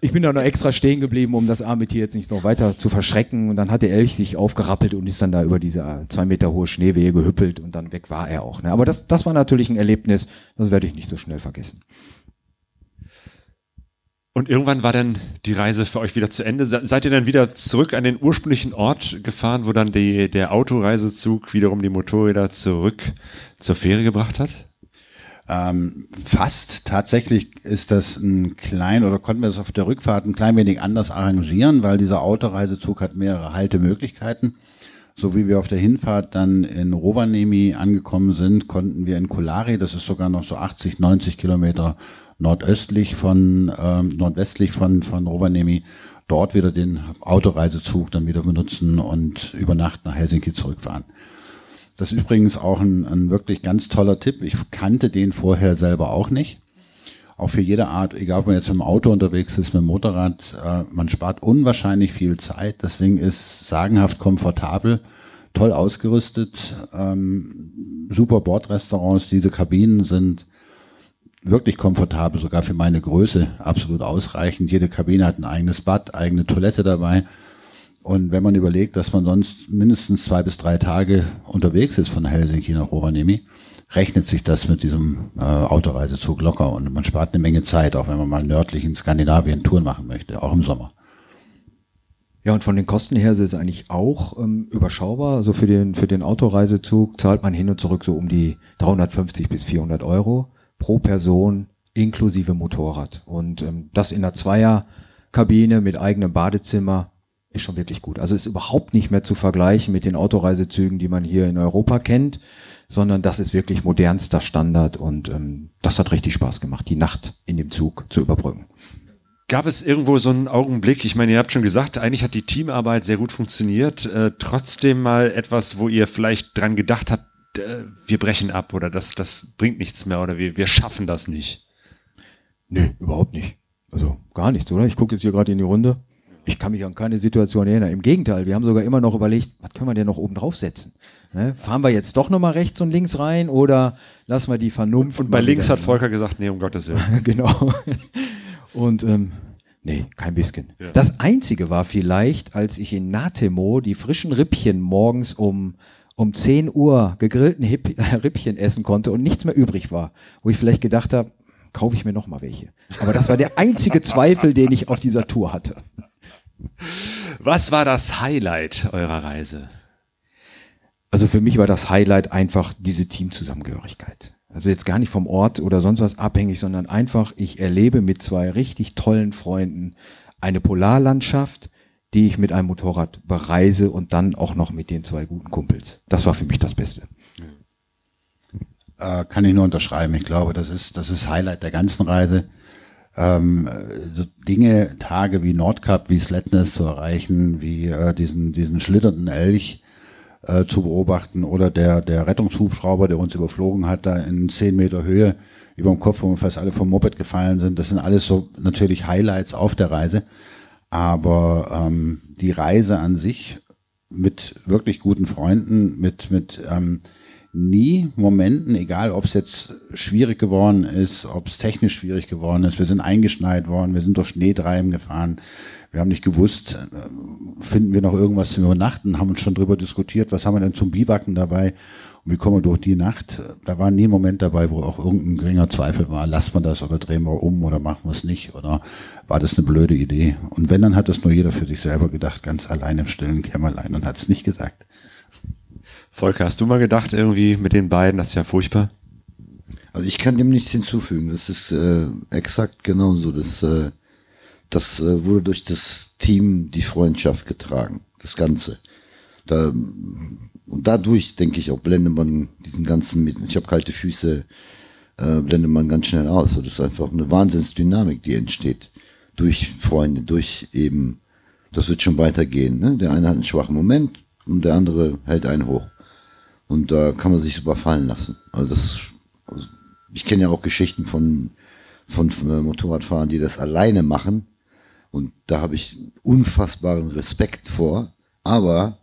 Ich bin da noch extra stehen geblieben, um das arme Tier jetzt nicht noch weiter zu verschrecken. Und dann hat der Elch sich aufgerappelt und ist dann da über diese äh, zwei Meter hohe Schneewehe gehüppelt und dann weg war er auch. Ne? Aber das, das war natürlich ein Erlebnis, das werde ich nicht so schnell vergessen. Und irgendwann war dann die Reise für euch wieder zu Ende. Se- Seid ihr dann wieder zurück an den ursprünglichen Ort gefahren, wo dann die, der Autoreisezug wiederum die Motorräder zurück zur Fähre gebracht hat? Ähm, fast. Tatsächlich ist das ein klein oder konnten wir das auf der Rückfahrt ein klein wenig anders arrangieren, weil dieser Autoreisezug hat mehrere Haltemöglichkeiten. So wie wir auf der Hinfahrt dann in Rovaniemi angekommen sind, konnten wir in Kolari, das ist sogar noch so 80, 90 Kilometer nordöstlich von, ähm, nordwestlich von, von Rovaniemi, dort wieder den Autoreisezug dann wieder benutzen und über Nacht nach Helsinki zurückfahren. Das ist übrigens auch ein, ein wirklich ganz toller Tipp. Ich kannte den vorher selber auch nicht. Auch für jede Art, egal ob man jetzt im Auto unterwegs ist, mit dem Motorrad, äh, man spart unwahrscheinlich viel Zeit. Das Ding ist sagenhaft komfortabel, toll ausgerüstet, ähm, super Bordrestaurants. Diese Kabinen sind wirklich komfortabel, sogar für meine Größe absolut ausreichend. Jede Kabine hat ein eigenes Bad, eigene Toilette dabei. Und wenn man überlegt, dass man sonst mindestens zwei bis drei Tage unterwegs ist von Helsinki nach Rovaniemi, rechnet sich das mit diesem äh, Autoreisezug locker und man spart eine Menge Zeit, auch wenn man mal nördlich in Skandinavien Touren machen möchte, auch im Sommer. Ja, und von den Kosten her ist es eigentlich auch ähm, überschaubar. Also für den, für den Autoreisezug zahlt man hin und zurück so um die 350 bis 400 Euro pro Person inklusive Motorrad. Und ähm, das in einer Zweierkabine mit eigenem Badezimmer ist schon wirklich gut. Also ist überhaupt nicht mehr zu vergleichen mit den Autoreisezügen, die man hier in Europa kennt, sondern das ist wirklich modernster Standard und ähm, das hat richtig Spaß gemacht, die Nacht in dem Zug zu überbrücken. Gab es irgendwo so einen Augenblick, ich meine, ihr habt schon gesagt, eigentlich hat die Teamarbeit sehr gut funktioniert, äh, trotzdem mal etwas, wo ihr vielleicht dran gedacht habt, äh, wir brechen ab oder das, das bringt nichts mehr oder wir, wir schaffen das nicht? Nö, überhaupt nicht. Also gar nichts, oder? Ich gucke jetzt hier gerade in die Runde. Ich kann mich an keine Situation erinnern. Im Gegenteil, wir haben sogar immer noch überlegt, was können wir denn noch oben draufsetzen? Ne? Fahren wir jetzt doch nochmal rechts und links rein oder lassen wir die Vernunft? Und bei links hat Volker gesagt, nee, um Gottes Willen. genau. Und ähm, nee, kein bisschen. Das Einzige war vielleicht, als ich in Natemo die frischen Rippchen morgens um um 10 Uhr gegrillten Hip Rippchen essen konnte und nichts mehr übrig war, wo ich vielleicht gedacht habe, kaufe ich mir noch mal welche. Aber das war der einzige Zweifel, den ich auf dieser Tour hatte. Was war das Highlight eurer Reise? Also für mich war das Highlight einfach diese Teamzusammengehörigkeit. Also jetzt gar nicht vom Ort oder sonst was abhängig, sondern einfach, ich erlebe mit zwei richtig tollen Freunden eine Polarlandschaft, die ich mit einem Motorrad bereise und dann auch noch mit den zwei guten Kumpels. Das war für mich das Beste. Äh, kann ich nur unterschreiben. Ich glaube, das ist das ist Highlight der ganzen Reise. Ähm, so Dinge, Tage wie Nordkap, wie Sletness zu erreichen, wie äh, diesen diesen schlitternden Elch äh, zu beobachten oder der der Rettungshubschrauber, der uns überflogen hat, da in zehn Meter Höhe über dem Kopf, wo wir fast alle vom Moped gefallen sind. Das sind alles so natürlich Highlights auf der Reise. Aber ähm, die Reise an sich mit wirklich guten Freunden, mit, mit ähm, nie Momenten, egal ob es jetzt schwierig geworden ist, ob es technisch schwierig geworden ist, wir sind eingeschneit worden, wir sind durch Schneetreiben gefahren, wir haben nicht gewusst, äh, finden wir noch irgendwas zum Übernachten, haben uns schon drüber diskutiert, was haben wir denn zum Biwaken dabei und wie kommen wir durch die Nacht. Da war nie ein Moment dabei, wo auch irgendein geringer Zweifel war, lassen wir das oder drehen wir um oder machen wir es nicht oder war das eine blöde Idee. Und wenn, dann hat das nur jeder für sich selber gedacht, ganz allein im stillen Kämmerlein und hat es nicht gesagt. Volker, hast du mal gedacht, irgendwie mit den beiden, das ist ja furchtbar? Also ich kann dem nichts hinzufügen. Das ist äh, exakt genauso. Das, äh, das äh, wurde durch das Team die Freundschaft getragen. Das Ganze. Da, und dadurch, denke ich, auch blendet man diesen ganzen, mit, ich habe kalte Füße, äh, blendet man ganz schnell aus. Das ist einfach eine Wahnsinnsdynamik, die entsteht. Durch Freunde, durch eben, das wird schon weitergehen. Ne? Der eine hat einen schwachen Moment und der andere hält einen hoch. Und da kann man sich super fallen lassen. Also das, also ich kenne ja auch Geschichten von, von äh, Motorradfahrern, die das alleine machen. Und da habe ich unfassbaren Respekt vor. Aber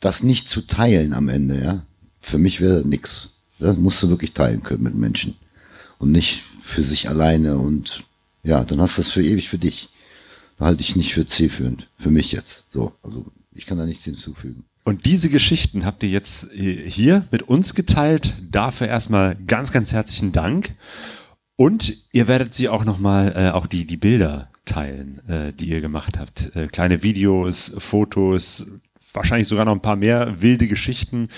das nicht zu teilen am Ende, ja, für mich wäre nix. Das musst du wirklich teilen können mit Menschen. Und nicht für sich alleine und ja, dann hast du das für ewig für dich. Halte ich nicht für zielführend. Für mich jetzt. So. Also ich kann da nichts hinzufügen. Und diese Geschichten habt ihr jetzt äh, hier mit uns geteilt. Dafür erstmal ganz, ganz herzlichen Dank. Und ihr werdet sie auch nochmal, äh, auch die, die Bilder teilen, äh, die ihr gemacht habt. Äh, kleine Videos, Fotos, wahrscheinlich sogar noch ein paar mehr wilde Geschichten.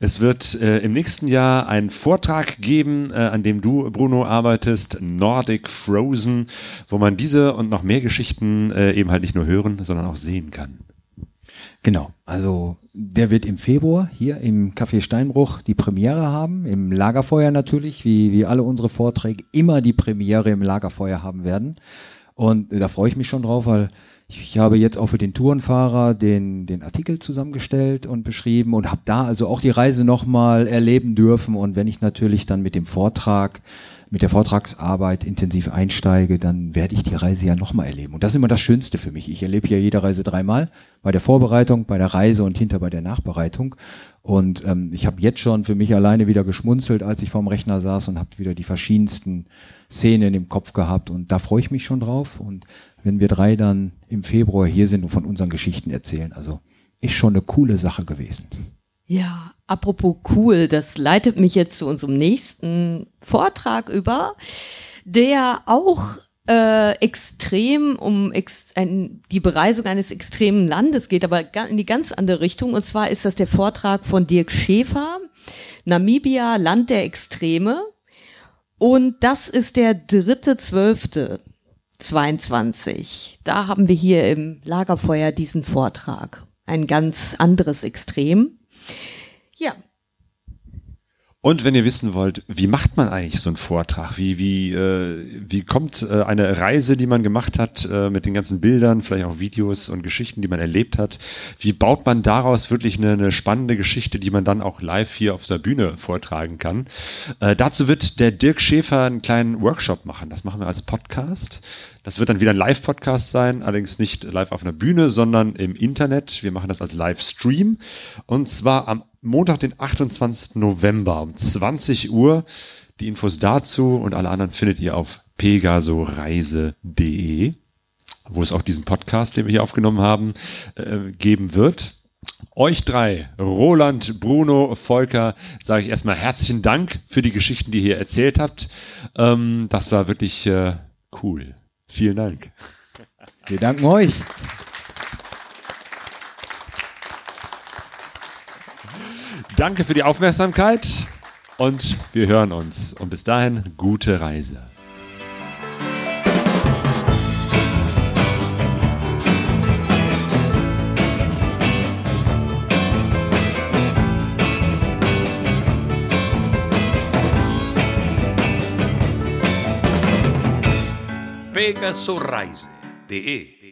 Es wird äh, im nächsten Jahr einen Vortrag geben, äh, an dem du, Bruno, arbeitest, Nordic Frozen, wo man diese und noch mehr Geschichten äh, eben halt nicht nur hören, sondern auch sehen kann. Genau, also der wird im Februar hier im Café Steinbruch die Premiere haben, im Lagerfeuer natürlich, wie, wie alle unsere Vorträge immer die Premiere im Lagerfeuer haben werden. Und da freue ich mich schon drauf, weil Ich habe jetzt auch für den Tourenfahrer den, den Artikel zusammengestellt und beschrieben und habe da also auch die Reise nochmal erleben dürfen. Und wenn ich natürlich dann mit dem Vortrag, mit der Vortragsarbeit intensiv einsteige, dann werde ich die Reise ja nochmal erleben. Und das ist immer das Schönste für mich. Ich erlebe ja jede Reise dreimal, bei der Vorbereitung, bei der Reise und hinter bei der Nachbereitung. Und ähm, ich habe jetzt schon für mich alleine wieder geschmunzelt, als ich vorm Rechner saß und habe wieder die verschiedensten Szenen im Kopf gehabt. Und da freue ich mich schon drauf. Und wenn wir drei dann im Februar hier sind und von unseren Geschichten erzählen. Also ist schon eine coole Sache gewesen. Ja, apropos cool, das leitet mich jetzt zu unserem nächsten Vortrag über, der auch äh, extrem um ex ein, die Bereisung eines extremen Landes geht, aber in die ganz andere Richtung. Und zwar ist das der Vortrag von Dirk Schäfer, Namibia, Land der Extreme. Und das ist der dritte Zwölfte 22. Da haben wir hier im Lagerfeuer diesen Vortrag. Ein ganz anderes Extrem. Ja, und wenn ihr wissen wollt, wie macht man eigentlich so einen Vortrag? Wie, wie, äh, wie kommt äh, eine Reise, die man gemacht hat, äh, mit den ganzen Bildern, vielleicht auch Videos und Geschichten, die man erlebt hat, wie baut man daraus wirklich eine, eine spannende Geschichte, die man dann auch live hier auf der Bühne vortragen kann? Äh, dazu wird der Dirk Schäfer einen kleinen Workshop machen. Das machen wir als Podcast. Das wird dann wieder ein Live-Podcast sein, allerdings nicht live auf einer Bühne, sondern im Internet. Wir machen das als Livestream. Und zwar am Montag, den 28. November um 20 Uhr. Die Infos dazu und alle anderen findet ihr auf pegasoreise.de, wo es auch diesen Podcast, den wir hier aufgenommen haben, äh, geben wird. Euch drei, Roland, Bruno, Volker, sage ich erstmal herzlichen Dank für die Geschichten, die ihr hier erzählt habt. Ähm, das war wirklich äh, cool. Vielen Dank. Wir danken euch. Danke für die Aufmerksamkeit und wir hören uns. Und bis dahin, gute Reise. pegasoreise.de